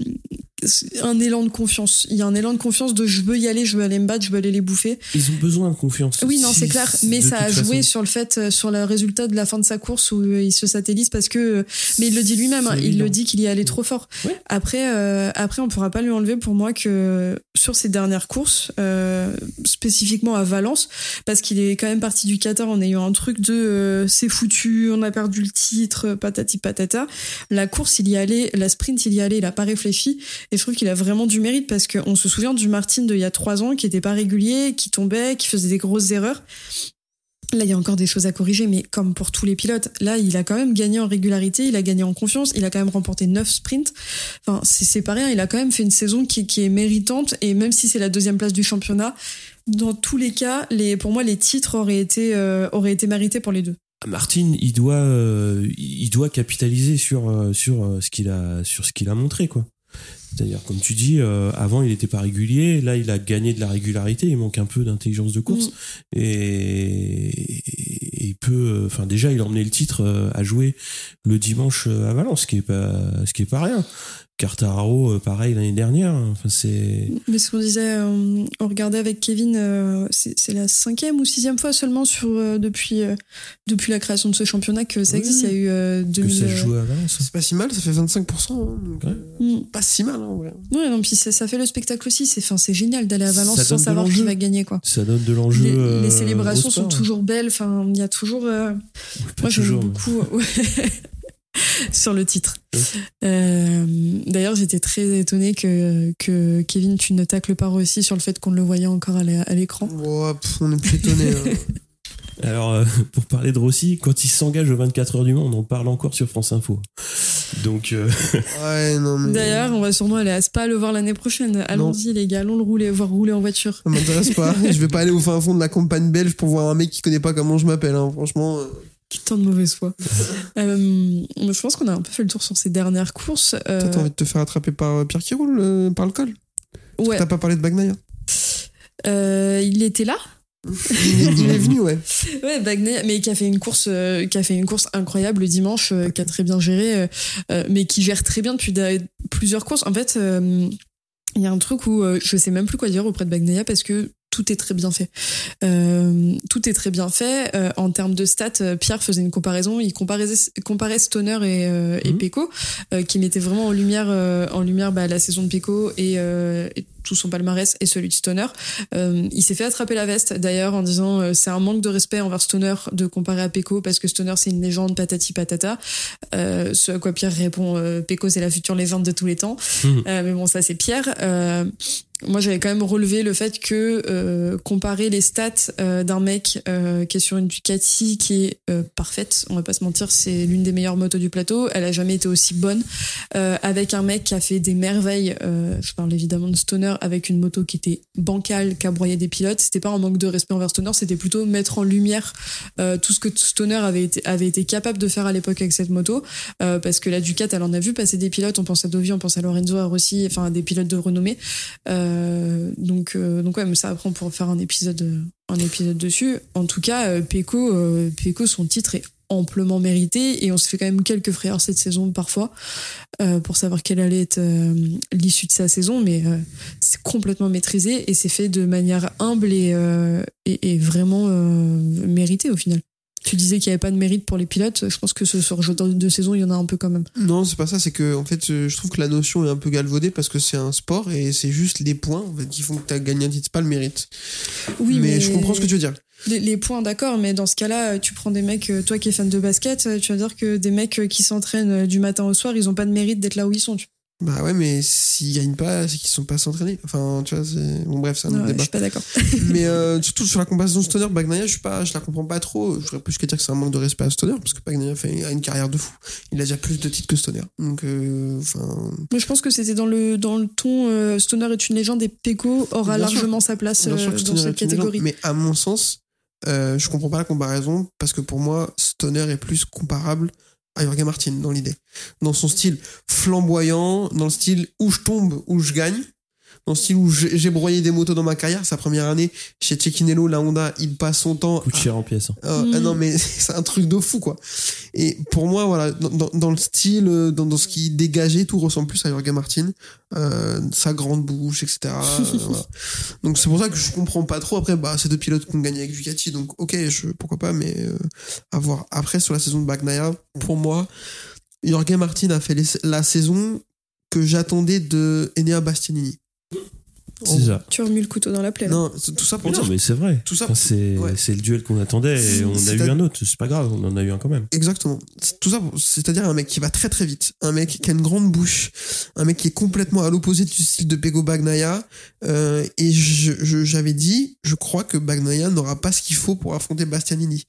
un élan de confiance. Il y a un élan de confiance de je veux y aller, je veux aller me battre, je veux aller les bouffer. Ils ont besoin de confiance. Oui, non, c'est clair. Mais de ça a joué façon. sur le fait, euh, sur le résultat de la fin de sa course où il se satellise parce que. Mais il le dit lui-même, hein, il le dit qu'il y allait trop fort. Ouais. Après, euh, après, on pourra pas lui enlever pour moi que sur ses dernières courses, euh, spécifiquement à Valence, parce qu'il est quand même parti du Qatar en ayant un truc de euh, c'est foutu, on a perdu le titre, patati patata. La course, il y allait, la sprint, il y allait, il a pas réfléchi. Et je trouve qu'il a vraiment du mérite parce qu'on se souvient du Martin d'il y a trois ans qui était pas régulier, qui tombait, qui faisait des grosses erreurs. Là, il y a encore des choses à corriger, mais comme pour tous les pilotes, là, il a quand même gagné en régularité, il a gagné en confiance, il a quand même remporté neuf sprints. Enfin, c'est pas rien, il a quand même fait une saison qui, est méritante, et même si c'est la deuxième place du championnat, dans tous les cas, pour moi, les titres auraient été, euh, auraient été mérités pour les deux. Martin, il doit, euh, il doit capitaliser sur euh, sur ce qu'il a sur ce qu'il a montré quoi. C'est-à-dire comme tu dis, euh, avant il n'était pas régulier, là il a gagné de la régularité, il manque un peu d'intelligence de course Mm. et, et il peut, euh, enfin déjà il a emmené le titre euh, à jouer le dimanche à Valence, ce qui est pas ce qui est pas rien. Cartararo, euh, pareil l'année dernière. Enfin c'est Mais ce qu'on disait, euh, on regardait avec Kevin, euh, c'est la cinquième ou sixième fois seulement sur, euh, depuis, euh, depuis la création de ce championnat que ça Oui, existe. Il y a eu euh, que 2000. ça joue à Valence. C'est pas si mal, ça fait 25%. hein, donc, Ouais. euh, mm. Pas si mal, hein, en vrai. Ouais, non, puis ça, ça fait le spectacle aussi. C'est, enfin, c'est génial d'aller à Valence sans savoir qui va gagner, quoi. Ça donne de l'enjeu. Les, les célébrations sont toujours belles. Enfin, il y a toujours. euh, moi, j'aime beaucoup. Sur le titre. Oui. Euh, d'ailleurs, j'étais très étonnée que, que Kevin, tu ne tacles pas aussi sur le fait qu'on le voyait encore à l'é- à l'écran. Oh, on est plus étonné. hein. Alors, euh, pour parler de Rossi, quand il s'engage aux 24 heures du Mans, on en parle encore sur France Info. Donc, euh, Ouais, non, mais. D'ailleurs, on va sûrement aller à Spa le voir l'année prochaine. Allons-y, les gars, allons le rouler, voir rouler en voiture. Ça m'intéresse pas. je vais pas aller au fin fond de la campagne belge pour voir un mec qui connaît pas comment je m'appelle. Hein. Franchement. Putain de mauvaise foi. Euh, je pense qu'on a un peu fait le tour sur ces dernières courses. Euh, t'as envie de te faire attraper par euh, Pierre qui roule euh, par le col ouais, T'as pas parlé de Bagnaia Euh, il était là. il, est, venu, ouais. Ouais, Bagné, mais qui a fait une course, euh, qui a fait une course incroyable le dimanche, euh, qui a très bien géré, euh, mais qui gère très bien depuis plusieurs courses. En fait, euh, il y a un truc où euh, je sais même plus quoi dire auprès de Bagnaia parce que tout est très bien fait. Euh, tout est très bien fait. Euh, en termes de stats, euh, Pierre faisait une comparaison. Il comparait, comparait Stoner et, euh, et Mhm. Pecco, euh, qui mettait vraiment en lumière, euh, en lumière bah, la saison de Pecco et, euh, et tout son palmarès et celui de Stoner. Euh, il s'est fait attraper la veste d'ailleurs en disant euh, c'est un manque de respect envers Stoner de comparer à Peko parce que Stoner c'est une légende patati patata. Euh, ce à quoi Pierre répond euh, Peko c'est la future légende de tous les temps. Mhm. Euh, mais bon ça c'est Pierre. Moi j'avais quand même relevé le fait que euh, comparer les stats euh, d'un mec euh, qui est sur une Ducati qui est parfaite, on va pas se mentir, c'est l'une des meilleures motos du plateau, elle a jamais été aussi bonne, avec un mec qui a fait des merveilles, je parle évidemment de Stoner, avec une moto qui était bancale, qui a broyé des pilotes, c'était pas un manque de respect envers Stoner, c'était plutôt mettre en lumière euh, tout ce que Stoner avait été, capable de faire à l'époque avec cette moto, euh, parce que la Ducati, elle en a vu passer des pilotes, on pense à Dovi, on pense à Lorenzo, à Rossi, enfin à des pilotes de renommée, euh, donc, donc ouais, mais ça après on pourra faire un épisode, un épisode dessus. En tout cas, euh, Peko, son titre amplement mérité et on se fait quand même quelques frayeurs cette saison parfois euh, pour savoir quelle allait être euh, l'issue de sa saison, mais euh, c'est complètement maîtrisé et c'est fait de manière humble et, et, et vraiment mérité au final. Tu disais qu'il n'y avait pas de mérite pour les pilotes. Je pense que ce ce genre de saison, il y en a un peu quand même. Non, c'est pas ça, c'est que en fait, je trouve que la notion est un peu galvaudée parce que c'est un sport et c'est juste les points en fait, qui font que tu as gagné un titre, pas le mérite. Oui, mais, je comprends ce que tu veux dire. Les, les points, d'accord, mais dans ce cas-là, tu prends des mecs, euh, toi qui es fan de basket, euh, tu vas dire que des mecs euh, qui s'entraînent du matin au soir, ils ont pas de mérite d'être là où ils sont. Tu Bah ouais, mais s'ils gagnent pas, c'est qu'ils sont pas s'entraîner. Enfin, tu vois, c'est. Bon, bref, c'est un autre Ouais, je débat. suis pas d'accord. mais euh, surtout sur la comparaison Stoner Bagnaia, je suis pas, je la comprends pas trop. Je voudrais plus que dire que c'est un manque de respect à Stoner parce que Bagnaia fait a une carrière de fou. Il a déjà plus de titres que Stoner. Donc, euh, enfin, Mais je pense que c'était dans le, dans le ton euh, Stoner est une légende et Peko aura Bien sûr. largement sa place euh, dans cette légende. catégorie. Mais à mon sens, je comprends pas la comparaison parce que pour moi, Stoner est plus comparable à Jorge Martin dans l'idée. Dans son style flamboyant, dans le style où je tombe, où je gagne. Dans le style où j'ai broyé des motos dans ma carrière, sa première année chez Cecchinello, la Honda, il passe son temps Coûte à- cher en pièces. hein. Euh, Mm. ah non mais c'est un truc de fou quoi. Et pour moi voilà dans, dans, dans le style, euh, dans, dans ce qui dégageait, tout ressemble plus à Jorge Martin, euh, sa grande bouche, etc. euh, voilà. Donc c'est pour ça que je comprends pas trop. Après bah c'est deux pilotes qui ont gagné avec Ducati donc ok je pourquoi pas mais euh, à voir après sur la saison de Bagnaia pour moi Jorge Martin a fait les- la saison que j'attendais de Enea Bastianini. C'est ça. Tu remues le couteau dans la plaie. Non c'est- tout ça pour Mais non, mais c'est vrai. tout ça Enfin, c'est ouais. c'est le duel qu'on attendait et on a eu à- un autre. C'est pas grave, on en a eu un quand même. Exactement. C'est- Tout ça, pour- c'est-à-dire un mec qui va très très vite, un mec qui a une grande bouche, un mec qui est complètement à l'opposé du style de Pego Bagnaia. Euh, et je- je- j'avais dit, je crois que Bagnaia n'aura pas ce qu'il faut pour affronter Bastianini.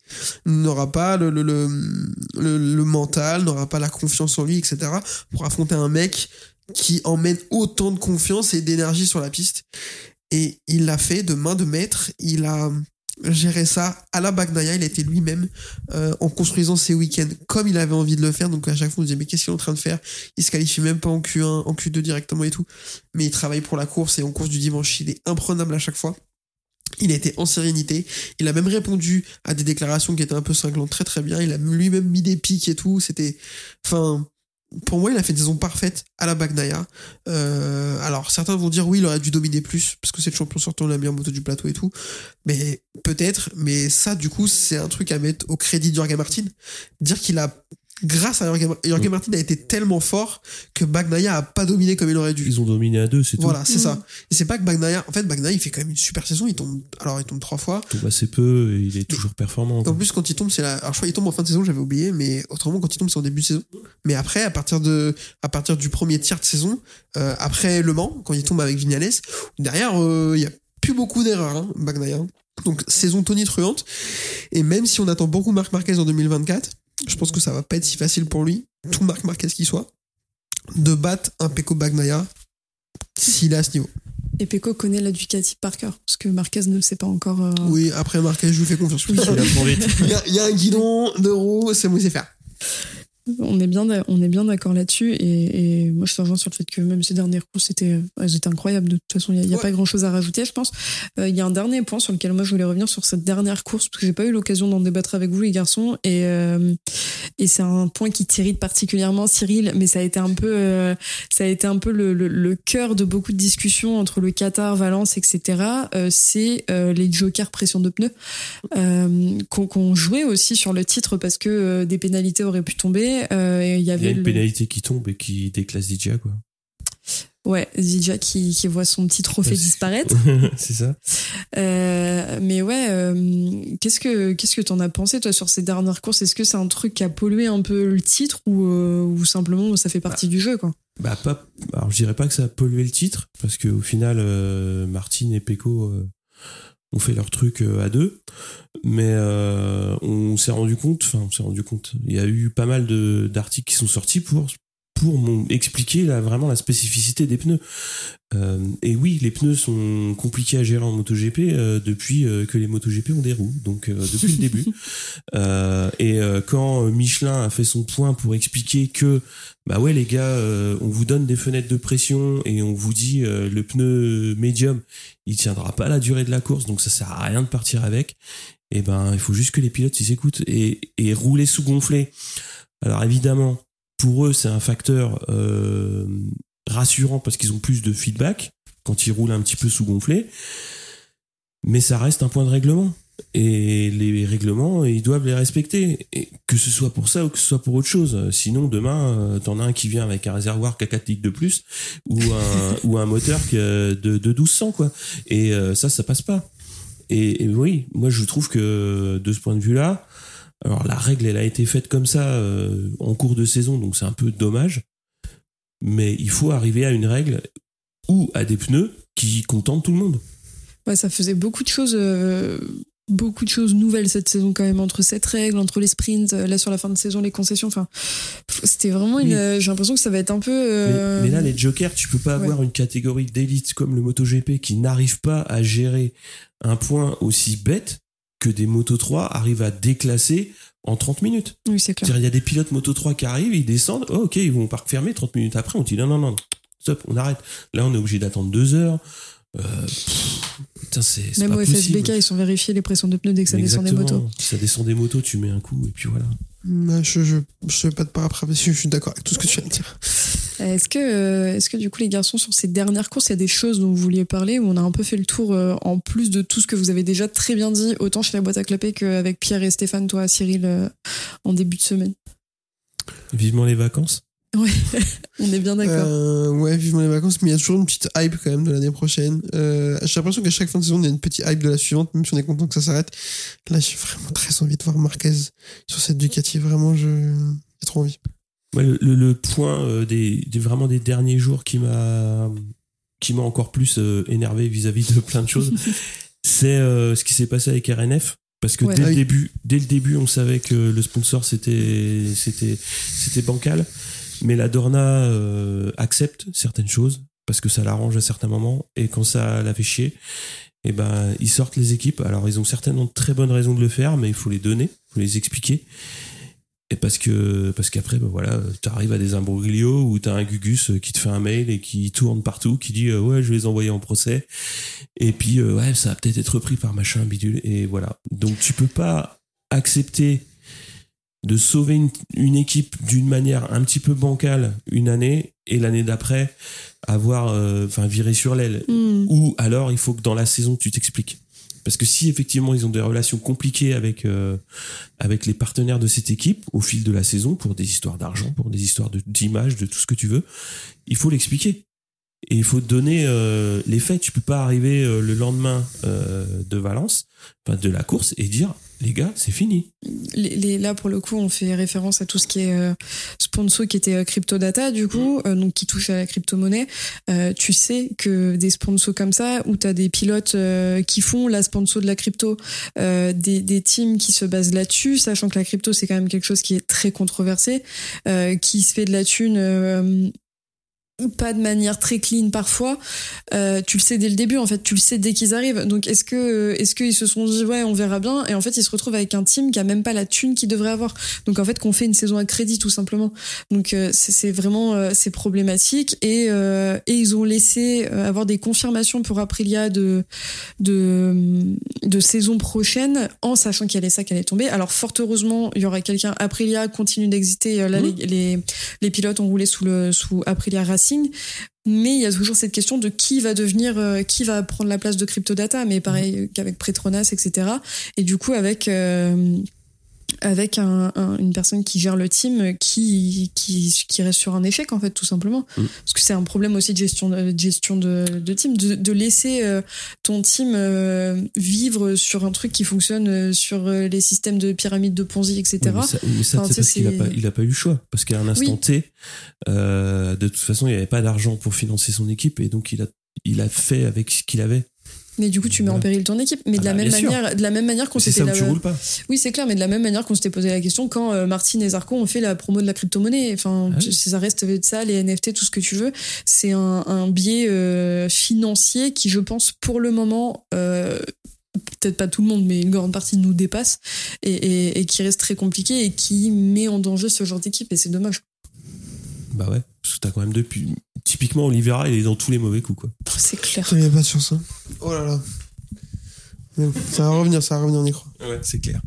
N'aura pas le, le, le, le, le mental, n'aura pas la confiance en lui, etc. pour affronter un mec qui emmène autant de confiance et d'énergie sur la piste. Et il l'a fait de main de maître. Il a géré ça à la Bagnaia. Il a été lui-même euh, en construisant ses week-ends comme il avait envie de le faire. Donc à chaque fois, on se disait mais qu'est-ce qu'il est en train de faire? Il se qualifie même pas en Q1, en Q2 directement et tout. Mais il travaille pour la course et en course du dimanche, il est imprenable à chaque fois. Il a été en sérénité. Il a même répondu à des déclarations qui étaient un peu cinglantes très très bien. Il a lui-même mis des pics et tout. C'était, enfin, pour moi, il a fait une saison parfaite à la Bagnaia. Euh, alors certains vont dire oui, il aurait dû dominer plus parce que c'est le champion sortant de la meilleure moto du plateau et tout. Mais peut-être. Mais ça, du coup, c'est un truc à mettre au crédit Jorge Martin. Dire qu'il a grâce à Jorge, Jorge Martin a été tellement fort que Bagnaia a pas dominé comme il aurait dû. Ils ont dominé à deux, c'est tout. Voilà, c'est ça. Et c'est pas que Bagnaia, en fait, Bagnaia, il fait quand même une super saison. Il tombe, alors il tombe trois fois. Il tombe assez peu et il est toujours performant. En quoi. plus, quand il tombe, c'est la, alors je crois qu'il tombe en fin de saison, j'avais oublié, mais autrement, quand il tombe, c'est en début de saison. Mais après, à partir de, à partir du premier tiers de saison, euh, après Le Mans, quand il tombe avec Vignales, derrière, euh, il y a plus beaucoup d'erreurs, hein, Bagnaia. Donc, saison tonitruante. Et même si on attend beaucoup Marc Marquez en 2024, je pense que ça va pas être si facile pour lui, tout Marc Marquez qui soit, de battre un Peko Bagnaia s'il est à ce niveau. Et Peko connaît la Ducati par cœur, parce que Marquez ne le sait pas encore. euh, Oui, après Marquez, je lui fais confiance. Il y, a, il y a un guidon de roue, c'est moi qui sais faire. On est bien, on est bien d'accord là-dessus. Et, et moi, je te rejoins sur le fait que même ces dernières courses, c'était, elles étaient incroyables. De toute façon, il n'y a, y a Ouais. pas grand-chose à rajouter, je pense. Euh, Il y a un dernier point sur lequel moi, je voulais revenir sur cette dernière course, parce que j'ai pas eu l'occasion d'en débattre avec vous, les garçons. Et, euh, et c'est un point qui t'irrite particulièrement, Cyril, mais ça a été un peu, euh, ça a été un peu le, le, le cœur de beaucoup de discussions entre le Qatar, Valence, etc. Euh, c'est euh, les jokers pression de pneus euh, qu'on jouait aussi sur le titre parce que euh, des pénalités auraient pu tomber. Euh, il y Il y avait a une le- pénalité qui tombe et qui déclasse DJ, quoi. Ouais, Zidja qui, qui voit son petit trophée disparaître. c'est ça. Euh, mais ouais, euh, qu'est-ce que qu'est-ce que t'en as pensé toi sur ces dernières courses? Est-ce que c'est un truc qui a pollué un peu le titre ou euh, ou simplement ça fait partie du jeu quoi? Bah pas. Alors je dirais pas que ça a pollué le titre parce que au final, Martine et Pecco ont fait leur truc euh, à deux, mais euh, on s'est rendu compte. Enfin, on s'est rendu compte. Il y a eu pas mal d'articles qui sont sortis pour pour expliquer là, vraiment la spécificité des pneus. Euh, et oui, les pneus sont compliqués à gérer en MotoGP euh, depuis euh, que les MotoGP ont des roues, donc depuis le début. Et quand Michelin a fait son point pour expliquer que bah ouais les gars, on vous donne des fenêtres de pression et on vous dit le pneu médium, il tiendra pas la durée de la course, donc ça sert à rien de partir avec. Et ben il faut juste que les pilotes ils écoutent et, et rouler sous gonflé. Alors évidemment, pour eux c'est un facteur euh, rassurant parce qu'ils ont plus de feedback quand ils roulent un petit peu sous gonflé, mais ça reste un point de règlement. Et les règlements, ils doivent les respecter. Que ce soit pour ça ou que ce soit pour autre chose. Sinon, demain, euh, t'en as un qui vient avec un réservoir qui a 4 litres de plus ou un, ou un moteur de, de 1200, quoi. Et euh, ça, ça passe pas. Et, et oui, moi, je trouve que de ce point de vue-là, alors la règle, elle a été faite comme ça euh, en cours de saison, donc c'est un peu dommage. Mais il faut arriver à une règle ou à des pneus qui contentent tout le monde. Ouais, ça faisait beaucoup de choses, euh, beaucoup de choses nouvelles cette saison quand même entre cette règle, entre les sprints, euh, là sur la fin de saison les concessions. Enfin, c'était vraiment une. Euh, J'ai l'impression que ça va être un peu. Mais, euh, mais là, les jokers, tu peux pas ouais. avoir une catégorie d'élite comme le MotoGP qui n'arrive pas à gérer un point aussi bête que des Moto 3 arrivent à déclasser en 30 minutes. Oui, c'est clair. Il y a des pilotes Moto 3 qui arrivent, ils descendent, oh, ok, ils vont au parc fermé, 30 minutes après, on dit non, non, non, stop, on arrête. Là, on est obligé d'attendre deux heures. Euh, pff, putain, c'est c'est Même pas au possible. FSBK, ils sont vérifiés les pressions de pneus dès que ça descend des motos. Si ça descend des motos, tu mets un coup, et puis voilà. Bah, je, je, je sais pas de par après, parce que je suis d'accord avec tout ce que tu viens de dire. Est-ce que, euh, est-ce que du coup les garçons sur ces dernières courses, il y a des choses dont vous vouliez parler où on a un peu fait le tour euh, en plus de tout ce que vous avez déjà très bien dit, autant chez la boîte à clapper qu'avec Pierre et Stéphane, toi, Cyril, euh, en début de semaine? Vivement les vacances. On est bien d'accord. Euh, ouais, vivement les vacances, mais il y a toujours une petite hype quand même de l'année prochaine. Euh, j'ai l'impression qu'à chaque fin de saison, il y a une petite hype de la suivante, même si on est content que ça s'arrête. Là, j'ai vraiment très envie de voir Marquez sur cette Ducati. Vraiment, je... j'ai trop envie. Ouais, le, le- le point euh, des, des- vraiment des derniers jours qui m'a qui m'a encore plus euh, énervé vis-à-vis de plein de choses, c'est euh, ce qui s'est passé avec RNF. Parce que Ouais. dès, Ah le oui. début, dès le début, on savait que le sponsor c'était c'était c'était bancal, mais la Dorna euh, accepte certaines choses parce que ça l'arrange à certains moments et quand ça la fait chier, et ben ils sortent les équipes. Alors ils ont certainement de très bonnes raisons de le faire, mais il faut les donner, il faut les expliquer. Et parce que parce qu'après ben voilà, tu arrives à des imbroglios où tu as un Gugus qui te fait un mail et qui tourne partout, qui dit euh, ouais je vais les envoyer en procès. Et puis euh, ouais ça va peut-être être repris par machin bidule et voilà. Donc tu peux pas accepter de sauver une, une équipe d'une manière un petit peu bancale une année et l'année d'après avoir euh, enfin virer sur l'aile Hmm. ou alors il faut que dans la saison tu t'expliques. Parce que si effectivement ils ont des relations compliquées avec euh, avec les partenaires de cette équipe au fil de la saison pour des histoires d'argent, pour des histoires de- d'image, de, tout ce que tu veux, il faut l'expliquer. Et il faut donner euh, les faits. Tu peux pas arriver euh, le lendemain euh, de Valence, enfin de la course, et dire les gars, c'est fini. Les, les- là, pour le coup, on fait référence à tout ce qui est euh, sponsor qui était euh, CryptoData, du coup, euh, donc qui touche à la crypto-monnaie. Euh, tu sais que des sponsors comme ça, où tu as des pilotes qui font la sponsor de la crypto, des, des teams qui se basent là-dessus, sachant que la crypto, c'est quand même quelque chose qui est très controversé, qui se fait de la thune. Euh, pas de manière très clean parfois. Euh, tu le sais dès le début, en fait, tu le sais dès qu'ils arrivent. Donc, est-ce que, est-ce qu'ils se sont dit, ouais, on verra bien, et en fait, ils se retrouvent avec un team qui a même pas la thune qu'ils devraient avoir. Donc, en fait, qu'on fait une saison à crédit, tout simplement. Donc, euh, c'est vraiment, euh, c'est problématique, et euh, et ils ont laissé euh, avoir des confirmations pour Aprilia de de de saison prochaine, en sachant qu'il y allait ça qui allait tomber. Alors, fort heureusement, il y aura quelqu'un. Aprilia continue d'exister. Euh, Là, Mhm. les, les les pilotes ont roulé sous le sous Aprilia Racing. Mais il y a toujours cette question de qui va devenir, euh, qui va prendre la place de CryptoData, mais pareil qu'avec Petronas, etc. Et du coup, avec, euh, avec un, un- une personne qui gère le team qui, qui, qui reste sur un échec en fait tout simplement Mm. parce que c'est un problème aussi de gestion de, de gestion de, de team de, de laisser euh, ton team euh, vivre sur un truc qui fonctionne euh, sur les systèmes de pyramide de Ponzi etc Oui, mais ça, mais ça, Enfin, c'est parce qu'il a c'est- pas, il a pas eu le choix. Parce qu'à un instant Oui. T, de toute façon, il n'y avait pas d'argent pour financer son équipe et donc il a, il a fait avec ce qu'il avait. Mais du coup tu mets en péril ton équipe mais Ah de la bah, même sûr. manière de la même manière qu'on C'est s'était ça où tu la- roules pas. Oui, c'est clair, mais de la même manière qu'on s'était posé la question quand euh, Martine et Zarco ont fait la promo de la crypto-monnaie. Enfin, Ah oui. ça reste de ça, les NFT, tout ce que tu veux. C'est un, un biais euh, financier qui, je pense, pour le moment, euh, peut-être pas tout le monde, mais une grande partie nous dépasse et, et- et qui reste très compliqué et qui met en danger ce genre d'équipe. Et c'est dommage. Bah ouais. Parce que t'as quand même depuis. Typiquement, Olivera, il est dans tous les mauvais coups, quoi. C'est clair. Il y a pas de chance. Hein. Oh là là. Ça va revenir, ça va revenir, on y croit. Ouais, c'est clair.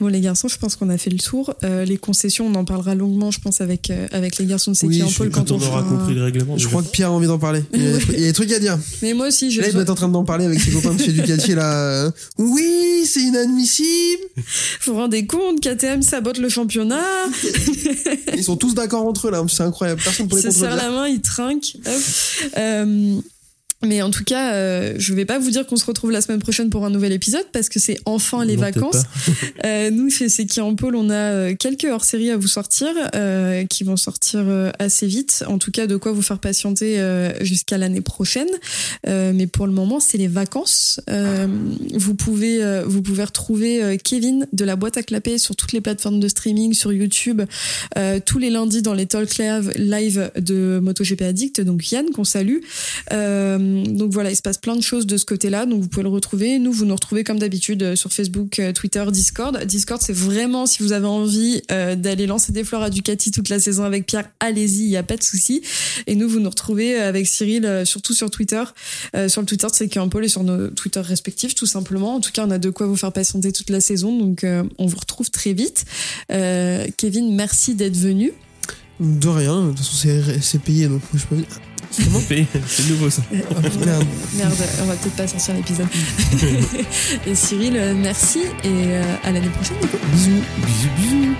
Bon, les garçons, je pense qu'on a fait le tour. Euh, les concessions, on en parlera longuement, je pense, avec, euh, avec les garçons de Oui, Seki en suis- quand on aura fera- compris le règlement. Je crois que Pierre a envie d'en parler. Il y, a des trucs, il y a des trucs à dire. Mais moi aussi, je Là, il doit être en train d'en parler avec ses copains de chez Ducati, là. Oui, c'est inadmissible. vous vous rendez compte, KTM sabote le championnat. Ils sont tous d'accord entre eux, là. C'est incroyable. Personne pour les se serre contredire. la main, il trinque. Hop. Euh, mais en tout cas, euh, je vais pas vous dire qu'on se retrouve la semaine prochaine pour un nouvel épisode parce que c'est enfin les Non, vacances. Euh, nous, chez Seki en Pôle, on a euh, quelques hors-séries à vous sortir euh, qui vont sortir assez vite. En tout cas, de quoi vous faire patienter jusqu'à l'année prochaine. Mais pour le moment, c'est les vacances. Vous pouvez vous pouvez retrouver Kevin de la boîte à clapper sur toutes les plateformes de streaming, sur YouTube, tous les lundis dans les talk live, live de MotoGP Addict. Donc Yann qu'on salue. Euh, donc voilà, il se passe plein de choses de ce côté-là. Donc vous pouvez le retrouver. Nous, vous nous retrouvez comme d'habitude euh, sur Facebook, euh, Twitter, Discord. Discord, c'est vraiment si vous avez envie euh, d'aller lancer des fleurs à Ducati toute la saison avec Pierre, allez-y, il y a pas de souci. Et nous, vous nous retrouvez avec Cyril, surtout sur Twitter, sur le Twitter de un Pôle et sur nos Twitter respectifs, tout simplement. En tout cas, on a de quoi vous faire patienter toute la saison. Donc on vous retrouve très vite. Kevin, merci d'être venu. De rien. De toute façon, c'est- payé, donc je peux Comment C'est nouveau ça. Merde. Merde, on va peut-être pas sortir l'épisode. et Cyril, euh, merci et euh, à l'année prochaine. du coup. Bisous. Bisous, bisous.